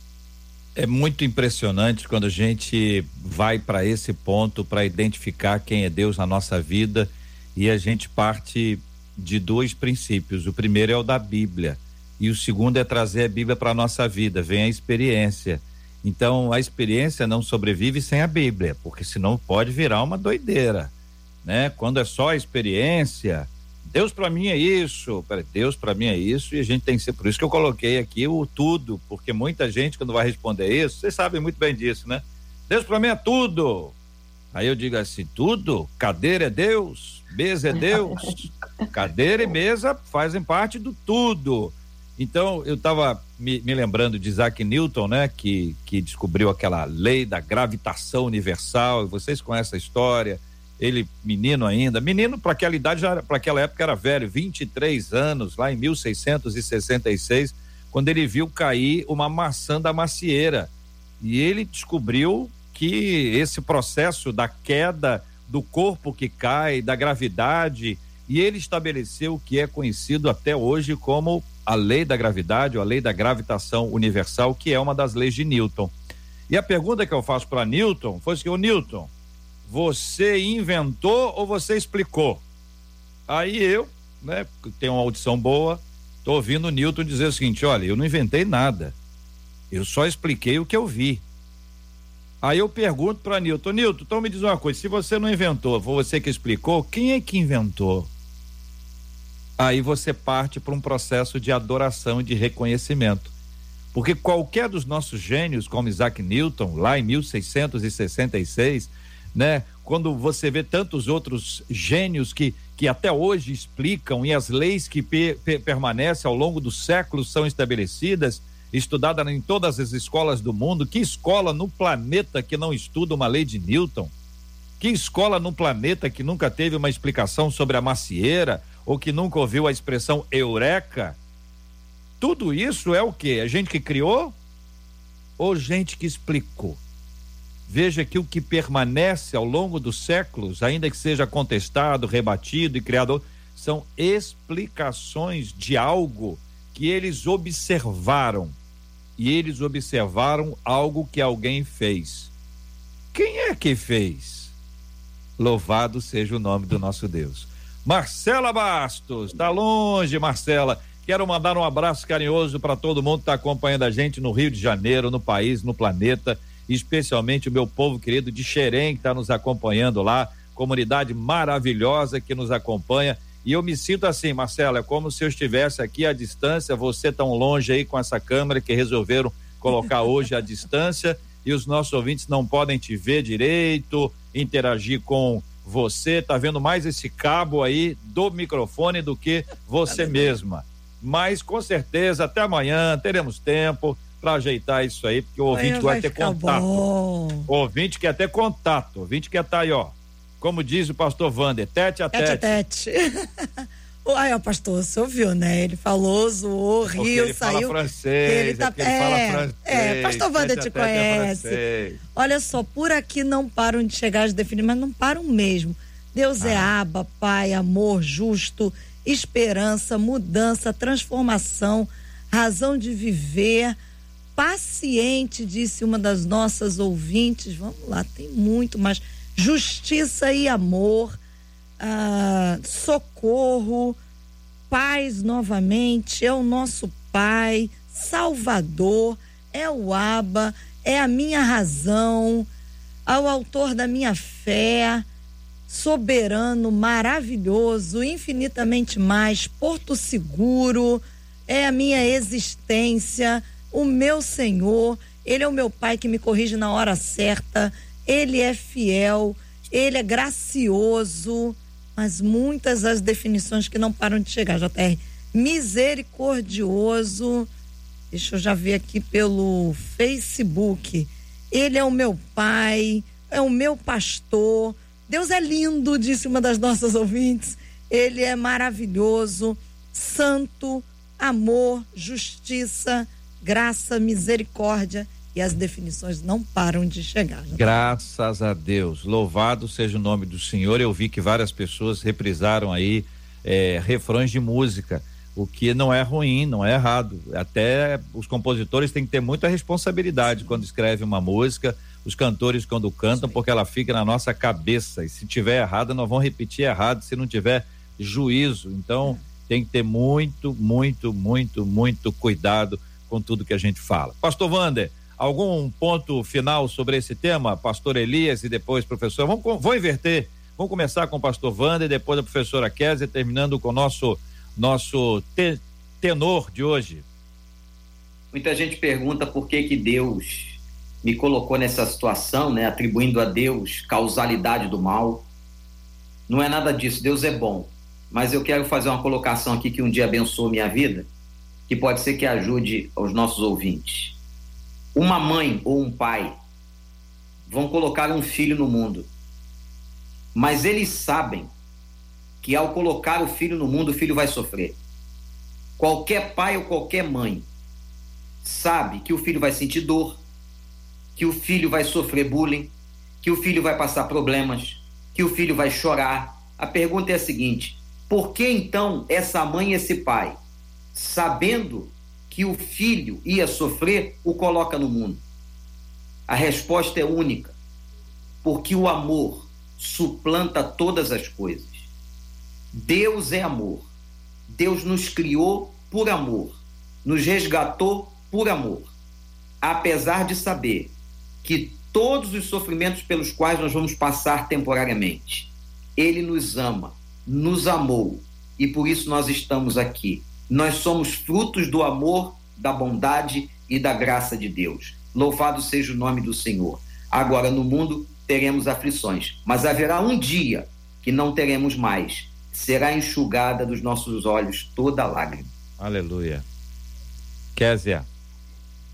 É muito impressionante quando a gente vai para esse ponto para identificar quem é Deus na nossa vida e a gente parte de dois princípios. O primeiro é o da Bíblia e o segundo é trazer a Bíblia para a nossa vida, vem a experiência. Então, a experiência não sobrevive sem a Bíblia, porque senão pode virar uma doideira, né? Quando é só a experiência, Deus para mim é isso, Deus para mim é isso, e a gente tem que ser, por isso que eu coloquei aqui o tudo, porque muita gente quando vai responder isso, vocês sabem muito bem disso, né? Deus para mim é tudo. Aí eu digo assim, tudo? Cadeira é Deus, mesa é Deus. [laughs] Cadeira e mesa fazem parte do tudo. Então, eu estava me, me, lembrando de Isaac Newton, né, que, que descobriu aquela lei da gravitação universal, e vocês conhecem a história. Ele, menino ainda, menino para aquela idade, para aquela época era velho, 23 anos, lá em 1666, quando ele viu cair uma maçã da macieira. E ele descobriu que esse processo da queda do corpo que cai, da gravidade, e ele estabeleceu o que é conhecido até hoje como a lei da gravidade ou a lei da gravitação universal, que é uma das leis de Newton. E a pergunta que eu faço para Newton foi assim: o Newton, você inventou ou você explicou? Aí eu, né, tenho uma audição boa, tô ouvindo o Newton dizer o seguinte: olha, eu não inventei nada, eu só expliquei o que eu vi. Aí eu pergunto para Newton, Newton, então me diz uma coisa: se você não inventou, foi você que explicou, quem é que inventou? aí você parte para um processo de adoração e de reconhecimento. Porque qualquer dos nossos gênios, como Isaac Newton, lá em 1666, né, quando você vê tantos outros gênios que, que até hoje explicam e as leis que pe, pe, permanecem ao longo dos séculos são estabelecidas, estudada em todas as escolas do mundo, que escola no planeta que não estuda uma lei de Newton? Que escola no planeta que nunca teve uma explicação sobre a macieira ou que nunca ouviu a expressão eureka, tudo isso é o que? É gente que criou ou gente que explicou? Veja que o que permanece ao longo dos séculos, ainda que seja contestado, rebatido e criado, são explicações de algo que eles observaram. E eles observaram algo que alguém fez. Quem é que fez? Louvado seja o nome do nosso Deus. Marcela Bastos, tá longe, Marcela. Quero mandar um abraço carinhoso para todo mundo que está acompanhando a gente no Rio de Janeiro, no país, no planeta, especialmente o meu povo querido de Xerém, que está nos acompanhando lá, comunidade maravilhosa que nos acompanha. E eu me sinto assim, Marcela, é como se eu estivesse aqui à distância, você tão longe aí com essa câmera que resolveram colocar [laughs] hoje à distância e os nossos ouvintes não podem te ver direito, interagir com você tá vendo mais esse cabo aí do microfone do que [laughs] você mesma. Mas com certeza até amanhã teremos tempo para ajeitar isso aí, porque o ouvinte vai, vai ter contato. Bom. O ouvinte quer ter contato, o ouvinte quer estar tá aí, ó. Como diz o pastor Vander, tete a tete. Tete a tete. Aí, ó, pastor, você ouviu, né? Ele falou, zoou, riu, ele saiu. Fala francês, ele tá é, ele fala francês. É, pastor Wanda te conhece. É Olha só, por aqui não param de chegar as definições, mas não param mesmo. Deus é ah. é aba, pai, amor, justo, esperança, mudança, transformação, razão de viver, paciente, disse uma das nossas ouvintes. Vamos lá, tem muito, mas justiça e amor ah, socorro, paz novamente, é o nosso Pai, Salvador, é o Aba, é a minha razão, ao autor da minha fé, soberano, maravilhoso, infinitamente mais, porto seguro, é a minha existência, o meu Senhor, Ele é o meu Pai que me corrige na hora certa, Ele é fiel, Ele é gracioso mas muitas as definições que não param de chegar, JR. Misericordioso, deixa eu já ver aqui pelo Facebook. Ele é o meu pai, é o meu pastor. Deus é lindo, disse uma das nossas ouvintes. Ele é maravilhoso, santo, amor, justiça, graça, misericórdia e as definições não param de chegar. Né? Graças a Deus. Louvado seja o nome do Senhor. Eu vi que várias pessoas reprisaram aí é, refrões de música. o que não é ruim, não é errado. Até os compositores têm que ter muita responsabilidade quando escrevem uma música, os cantores quando cantam, porque ela fica na nossa cabeça. E se tiver errada, nós vamos repetir errado se não tiver juízo. Então, tem que ter muito, muito, muito, muito cuidado com tudo que a gente fala. Pastor Wander, algum ponto final sobre esse tema? Pastor Elias e depois professor. Vamos, vamos inverter. Vamos começar com o pastor Wander, depois a professora Kézia, terminando com o nosso nosso te, tenor de hoje? Muita gente pergunta por que que Deus me colocou nessa situação, né, atribuindo a Deus causalidade do mal. Não é nada disso, Deus é bom. Mas eu quero fazer uma colocação aqui que um dia abençoou minha vida, que pode ser que ajude os nossos ouvintes. Uma mãe ou um pai vão colocar um filho no mundo, mas eles sabem que ao colocar o filho no mundo, o filho vai sofrer. Qualquer pai ou qualquer mãe sabe que o filho vai sentir dor, que o filho vai sofrer bullying, que o filho vai passar problemas, que o filho vai chorar. A pergunta é a seguinte: por que então essa mãe e esse pai, sabendo que o filho ia sofrer, o coloca no mundo? A resposta é única: porque o amor suplanta todas as coisas. Deus é amor. Deus nos criou por amor, nos resgatou por amor. Apesar de saber que todos os sofrimentos pelos quais nós vamos passar temporariamente, Ele nos ama, nos amou e por isso nós estamos aqui. Nós somos frutos do amor, da bondade e da graça de Deus. Louvado seja o nome do Senhor. Agora no mundo teremos aflições, mas haverá um dia que não teremos mais será enxugada dos nossos olhos toda lágrima. Aleluia. Késia.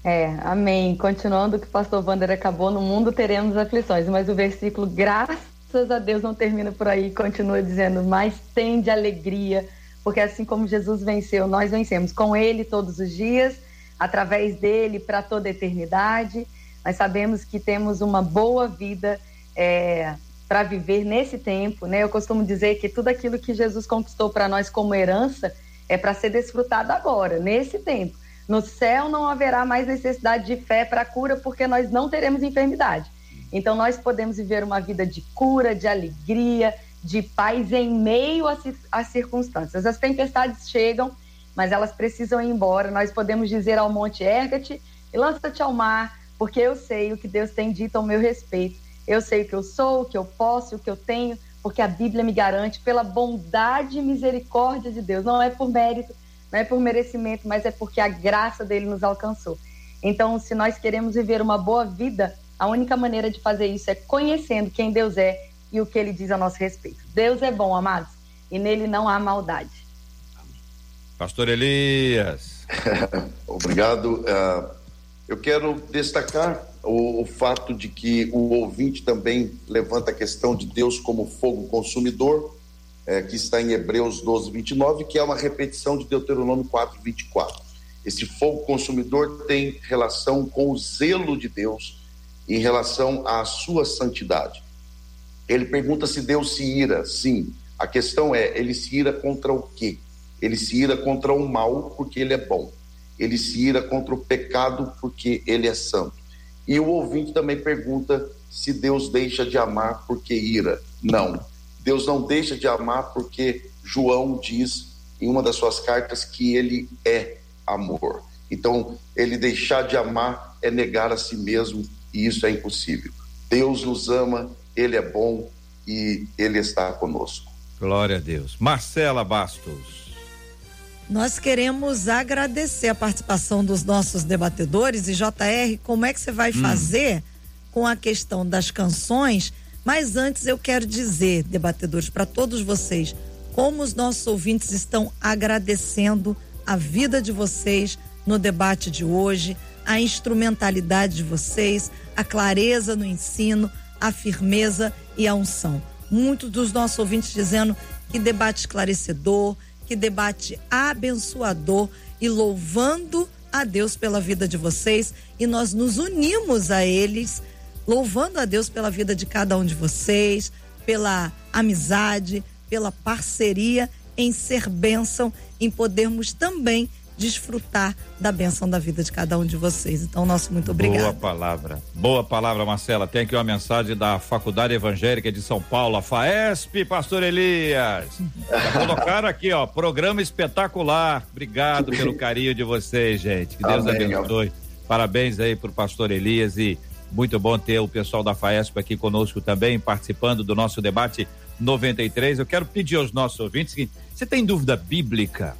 É, amém. Continuando o que o pastor Wander acabou, no mundo teremos aflições, mas o versículo, graças a Deus, não termina por aí, continua dizendo, mas tem de alegria, porque assim como Jesus venceu, nós vencemos com Ele todos os dias, através dele para toda a eternidade. Nós sabemos que temos uma boa vida é, para viver nesse tempo, né? Eu costumo dizer que tudo aquilo que Jesus conquistou para nós como herança é para ser desfrutado agora, nesse tempo. No céu não haverá mais necessidade de fé para cura, porque nós não teremos enfermidade. Então nós podemos viver uma vida de cura, de alegria, de paz em meio às circunstâncias. As tempestades chegam, mas elas precisam ir embora. Nós podemos dizer ao monte: erga-te e lança-te ao mar, porque eu sei o que Deus tem dito ao meu respeito eu sei o que eu sou, o que eu posso, o que eu tenho, porque a Bíblia me garante pela bondade e misericórdia de Deus. Não é por mérito, não é por merecimento, mas é porque a graça dele nos alcançou. Então, se nós queremos viver uma boa vida, a única maneira de fazer isso é conhecendo quem Deus é e o que ele diz a nosso respeito. Deus é bom, amados, e nele não há maldade. Pastor Elias. [laughs] Obrigado. Uh, eu quero destacar o, o, fato de que o ouvinte também levanta a questão de Deus como fogo consumidor, é, que está em Hebreus 12, 29, que é uma repetição de Deuteronômio 4, 24. Esse fogo consumidor tem relação com o zelo de Deus em relação à sua santidade. Ele pergunta se Deus se ira. Sim. A questão é, ele se ira contra o quê? Ele se ira contra o mal porque ele é bom. Ele se ira contra o pecado porque ele é santo. E o ouvinte também pergunta se Deus deixa de amar porque ira. Não. Deus não deixa de amar porque João diz em uma das suas cartas que ele é amor. Então, ele deixar de amar é negar a si mesmo e isso é impossível. Deus nos ama, ele é bom e ele está conosco. Glória a Deus. Marcela Bastos. Nós queremos agradecer a participação dos nossos debatedores e JR, como é que você vai hum. fazer com a questão das canções? Mas antes eu quero dizer, debatedores, para todos vocês, como os nossos ouvintes estão agradecendo a vida de vocês no debate de hoje, a instrumentalidade de vocês, a clareza no ensino, a firmeza e a unção. Muitos dos nossos ouvintes dizendo que debate esclarecedor, que debate abençoador e louvando a Deus pela vida de vocês e nós nos unimos a eles, louvando a Deus pela vida de cada um de vocês, pela amizade, pela parceria em ser bênção, em podermos também desfrutar da bênção da vida de cada um de vocês. Então, nosso muito obrigado. Boa palavra. Boa palavra, Marcela. Tem aqui uma mensagem da Faculdade Evangélica de São Paulo, a FAESP, Pastor Elias. Já colocaram aqui, ó, programa espetacular. Obrigado pelo carinho de vocês, gente. Que Deus Amém, abençoe. Parabéns aí pro Pastor Elias e muito bom ter o pessoal da FAESP aqui conosco também, participando do nosso debate 93. Eu quero pedir aos nossos ouvintes que você tem dúvida bíblica?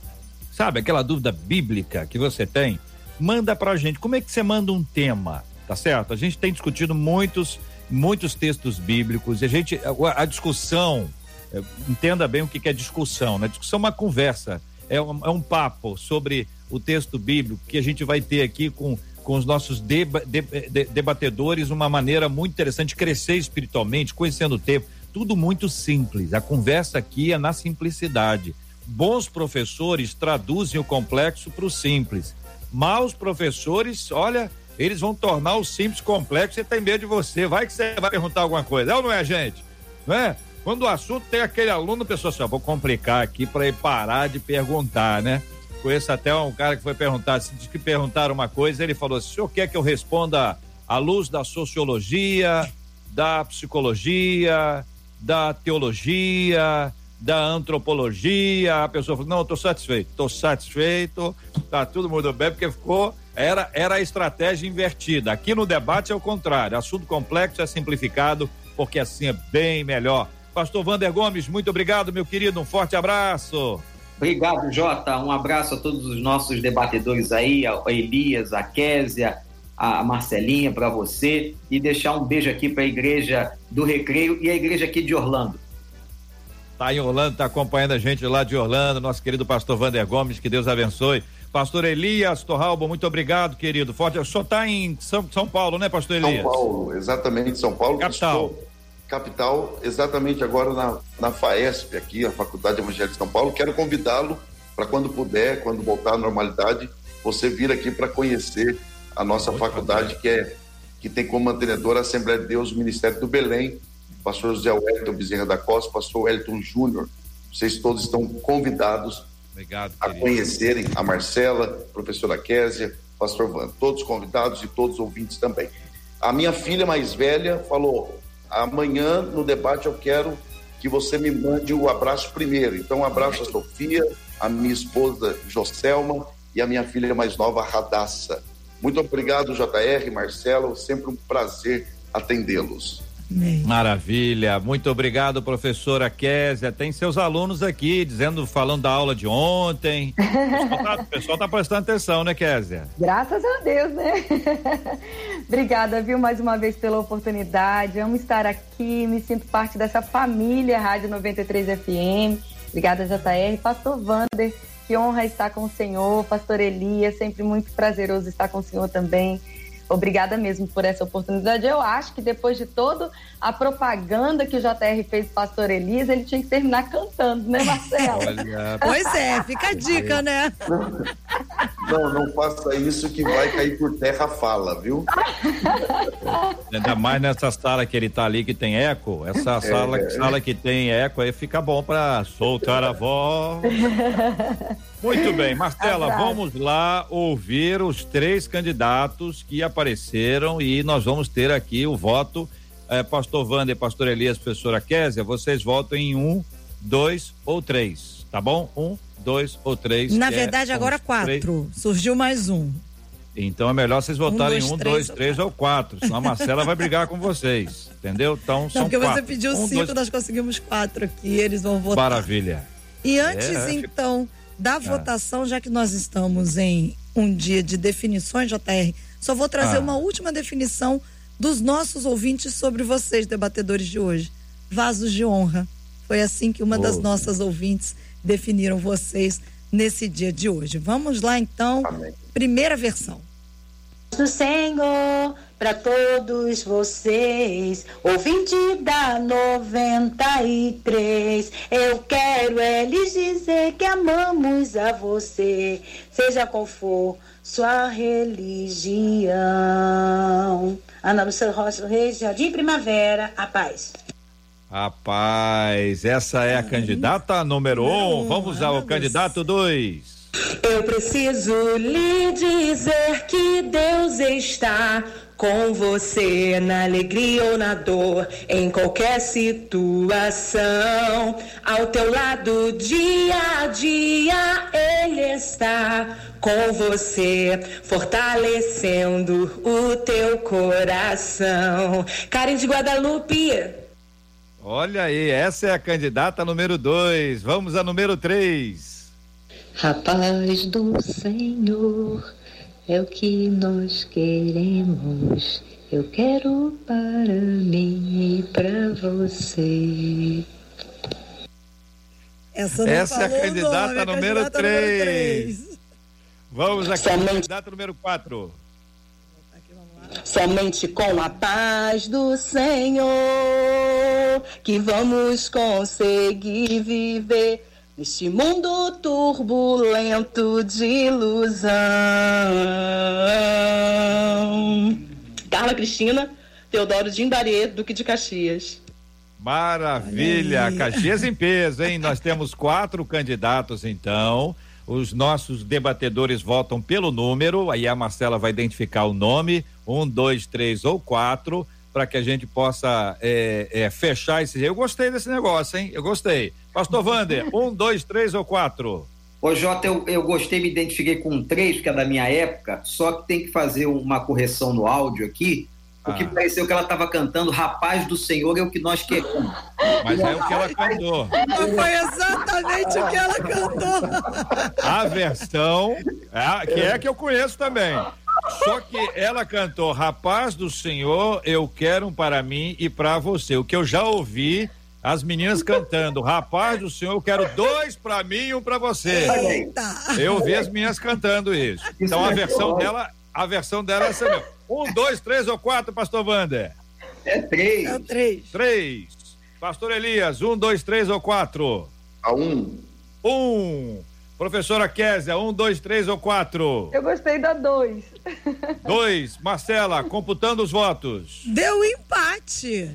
Sabe, aquela dúvida bíblica que você tem, manda pra gente. Como é que você manda um tema? Tá certo? A gente tem discutido muitos, muitos textos bíblicos e a gente, a, a discussão, é, entenda bem o que, que é discussão, né? Discussão é uma conversa, é um, é um papo sobre o texto bíblico que a gente vai ter aqui com com os nossos deba, de, de, debatedores uma maneira muito interessante de crescer espiritualmente, conhecendo o tempo, tudo muito simples. A conversa aqui é na simplicidade. Bons professores traduzem o complexo para o simples. Maus professores, olha, eles vão tornar o simples complexo e tem medo de você. Vai que você vai perguntar alguma coisa. É ou não é, gente? Não é? Quando o assunto tem aquele aluno, a pessoa assim, ó, vou complicar aqui para ele parar de perguntar, né? Conheço até um cara que foi perguntar, se diz que perguntaram uma coisa, ele falou: o senhor quer que eu responda à luz da sociologia, da psicologia, da teologia, da antropologia. A pessoa falou: não, estou satisfeito, estou satisfeito, tá tudo muito bem, porque ficou. Era, era a estratégia invertida. Aqui no debate é o contrário. Assunto complexo é simplificado, porque assim é bem melhor. Pastor Vander Gomes, muito obrigado, meu querido. Um forte abraço. Obrigado, Jota. Um abraço a todos os nossos debatedores aí, a Elias, a Késia, a Marcelinha, para você. E deixar um beijo aqui para a Igreja do Recreio e a Igreja aqui de Orlando. Tá em Orlando, tá acompanhando a gente lá de Orlando, nosso querido pastor Vander Gomes, que Deus abençoe. Pastor Elias Torralbo, muito obrigado, querido. Forte. O senhor está em São, São Paulo, né, pastor Elias? São Paulo, exatamente, São Paulo. Capital. Estou, capital, exatamente agora na, na FAESP, aqui, a Faculdade Evangélica de São Paulo. Quero convidá-lo para quando puder, quando voltar à normalidade, você vir aqui para conhecer a nossa muito faculdade, que é que tem como mantenedora a Assembleia de Deus, o Ministério do Belém, pastor José Wellington Bezerra da Costa, pastor Wellington Júnior. Vocês todos estão convidados Obrigado, a conhecerem a Marcela, a professora Késia, pastor Van. Todos convidados e todos ouvintes também. A minha filha mais velha falou: amanhã no debate eu quero que você me mande o abraço primeiro. Então, um abraço a Sofia, a minha esposa Joselma e a minha filha mais nova, Radassa. Muito obrigado, JR, Marcelo, sempre um prazer atendê-los. Maravilha, muito obrigado, professora Késia. Tem seus alunos aqui dizendo, falando da aula de ontem. O pessoal está tá prestando atenção, né, Késia? Graças a Deus, né? [laughs] Obrigada, viu, mais uma vez pela oportunidade. Amo estar aqui, me sinto parte dessa família Rádio 93 FM. Obrigada, JR. Pastor Vander, que honra estar com o Senhor. Pastor Elias, sempre muito prazeroso estar com o Senhor também. Obrigada mesmo por essa oportunidade. Eu acho que depois de toda a propaganda que o JR fez do Pastor Elias, ele tinha que terminar cantando, né, Marcelo? [laughs] Olha, pois é, fica a dica, né? Não, não faça isso que vai cair por terra a fala, viu? [laughs] Ainda mais nessa sala que ele tá ali que tem eco, essa sala, é. sala que tem eco aí fica bom para soltar a voz. [laughs] Muito [laughs] bem, Marcela, Abraço. vamos lá ouvir os três candidatos que apareceram e nós vamos ter aqui o voto. É, Pastor Wander, Pastor Elias, Professora Késia, vocês votam em um, dois ou três, tá bom? Um, dois ou três. Na é verdade, é, agora quatro. Três. Surgiu mais um. Então é melhor vocês votarem um, dois, um, três, dois, três ou quatro. Senão a Marcela vai brigar com vocês. Entendeu? Então Não, são porque quatro. você pediu um, cinco, dois... nós conseguimos quatro aqui. Eles vão votar. Maravilha. E antes, é, então da ah. votação, já que nós estamos em um dia de definições, JR, só vou trazer ah. uma última definição dos nossos ouvintes sobre vocês, debatedores de hoje. Vasos de honra. Foi assim que uma oh. das nossas ouvintes definiram vocês nesse dia de hoje. Vamos lá então, Amém. primeira versão. Do Senhor para todos vocês, ouvinte da 93. Eu quero é lhes dizer que amamos a você, seja qual for sua religião. Ana Lúcia Rocha Reis, Jardim Primavera, a paz. Rapaz, essa é a candidata número um. Vamos ao candidato dois. Eu preciso lhe dizer que Deus está com você na alegria ou na dor, em qualquer situação. Ao teu lado, dia a dia, Ele está com você, fortalecendo o teu coração. Karen de Guadalupe. Olha aí, essa é a candidata número dois. Vamos a número três. Rapaz do Senhor é o que nós queremos. Eu quero para mim e para você. Essa, não Essa é a candidata nome, a número candidata três. três. Vamos aqui, Somente- candidata número quatro. Somente com a paz do Senhor que vamos conseguir viver neste mundo turbulento de ilusão. Carla Cristina, Teodoro de Imbarê, Duque de Caxias. Maravilha, Caxias em peso, hein? Nós [laughs] temos quatro candidatos, então. Os nossos debatedores votam pelo número, aí a Marcela vai identificar o nome, um, dois, três ou quatro, para que a gente possa é, é, fechar esse. Eu gostei desse negócio, hein? Eu gostei. Pastor Vander, um, dois, três ou quatro? Ô, Jota, eu, eu gostei, me identifiquei com 3, que é da minha época, só que tem que fazer uma correção no áudio aqui, porque Ah. pareceu que ela estava cantando Rapaz do Senhor é o que nós queremos. Mas é o que ela cantou. Mas foi exatamente o que ela cantou. A versão, a- que é a que eu conheço também. Só que ela cantou Rapaz do Senhor, eu quero um para mim e para você. O que eu já ouvi as meninas cantando Rapaz do Senhor, eu quero dois para mim e um para você. Eita. Eu ouvi as meninas cantando isso. Então a versão dela, a versão dela é essa mesmo. Um, dois, três ou quatro, Pastor Wander? É 3. É três. Três. Pastor Elias, um, dois, três ou quatro? A um, Um. Professora Késia, um, dois, três ou quatro? Eu gostei da dois. Dois. Marcela, computando os votos. Deu empate.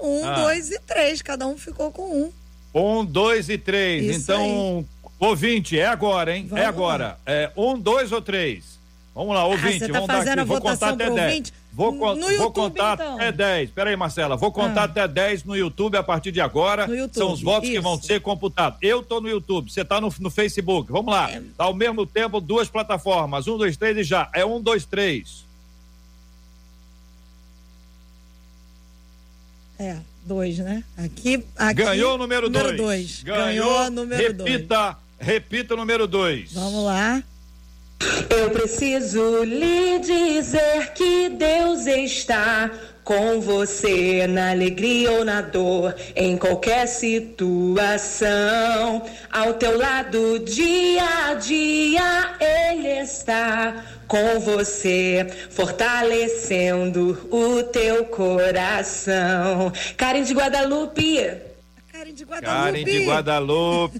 Um, Ah. dois e três. Cada um ficou com um. Um, dois e três. Isso então, ouvinte, é agora, hein? Vamos é agora. É um, dois ou três? Vamos lá, ouvinte, você tá vamos dar fazendo aqui. a Vou contar até 10. ouvinte? Vou, No vou YouTube, contar então. até 10. Peraí, Marcela, vou contar Ah. até 10 no YouTube a partir de agora. YouTube, São os votos que isso. vão ser computados. Eu tô no YouTube, você tá no, no Facebook. Vamos lá. É. Ao mesmo tempo, duas plataformas. Um, dois, três e já. É um, dois, três. É, dois, né? Aqui. aqui Ganhou o número 2. dois. Ganhou o número dois. repita, repita o número 2. Vamos lá. Eu preciso lhe dizer que Deus está com você na alegria ou na dor, em qualquer situação. Ao teu lado, dia a dia, Ele está com você, fortalecendo o teu coração. Karen de Guadalupe. Karen de Guadalupe. Karen de Guadalupe.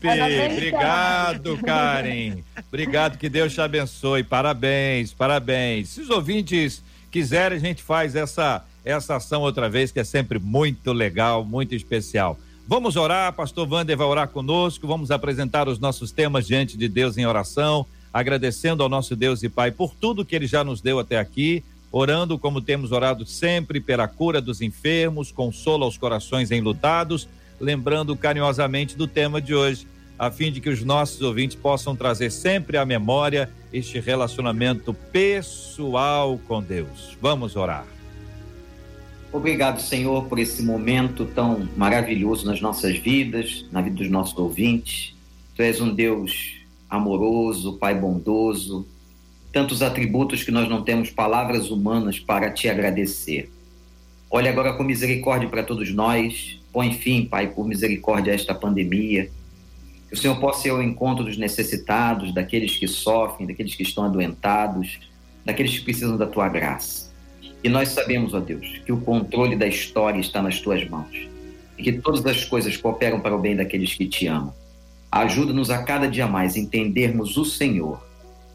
Obrigado, Karen. Obrigado, que Deus te abençoe. Parabéns, parabéns. Se os ouvintes quiserem, a gente faz essa, essa ação outra vez, que é sempre muito legal, muito especial. Vamos orar, pastor Wander vai orar conosco, vamos apresentar os nossos temas diante de Deus em oração, agradecendo ao nosso Deus e Pai por tudo que ele já nos deu até aqui, orando como temos orado sempre pela cura dos enfermos, consolo aos corações enlutados, lembrando carinhosamente do tema de hoje, a fim de que os nossos ouvintes possam trazer sempre à memória este relacionamento pessoal com Deus. Vamos orar. Obrigado, Senhor, por esse momento tão maravilhoso nas nossas vidas, na vida dos nossos ouvintes. Tu és um Deus amoroso, Pai bondoso, tantos atributos que nós não temos palavras humanas para te agradecer. Olha agora com misericórdia para todos nós. Põe fim, Pai, por misericórdia a esta pandemia. Que o Senhor possa ir ao encontro dos necessitados, daqueles que sofrem, daqueles que estão adoentados, daqueles que precisam da tua graça. E nós sabemos, ó Deus, que o controle da história está nas tuas mãos e que todas as coisas cooperam para o bem daqueles que te amam. Ajuda-nos a cada dia mais entendermos o Senhor.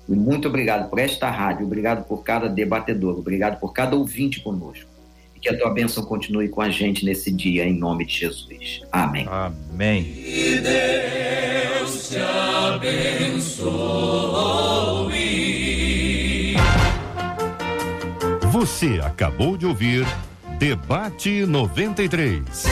E muito obrigado por esta rádio, obrigado por cada debatedor, obrigado por cada ouvinte conosco. E Que a tua bênção continue com a gente nesse dia, em nome de Jesus. Amém. Amém. Que Deus te abençoe. Você acabou de ouvir Debate 93.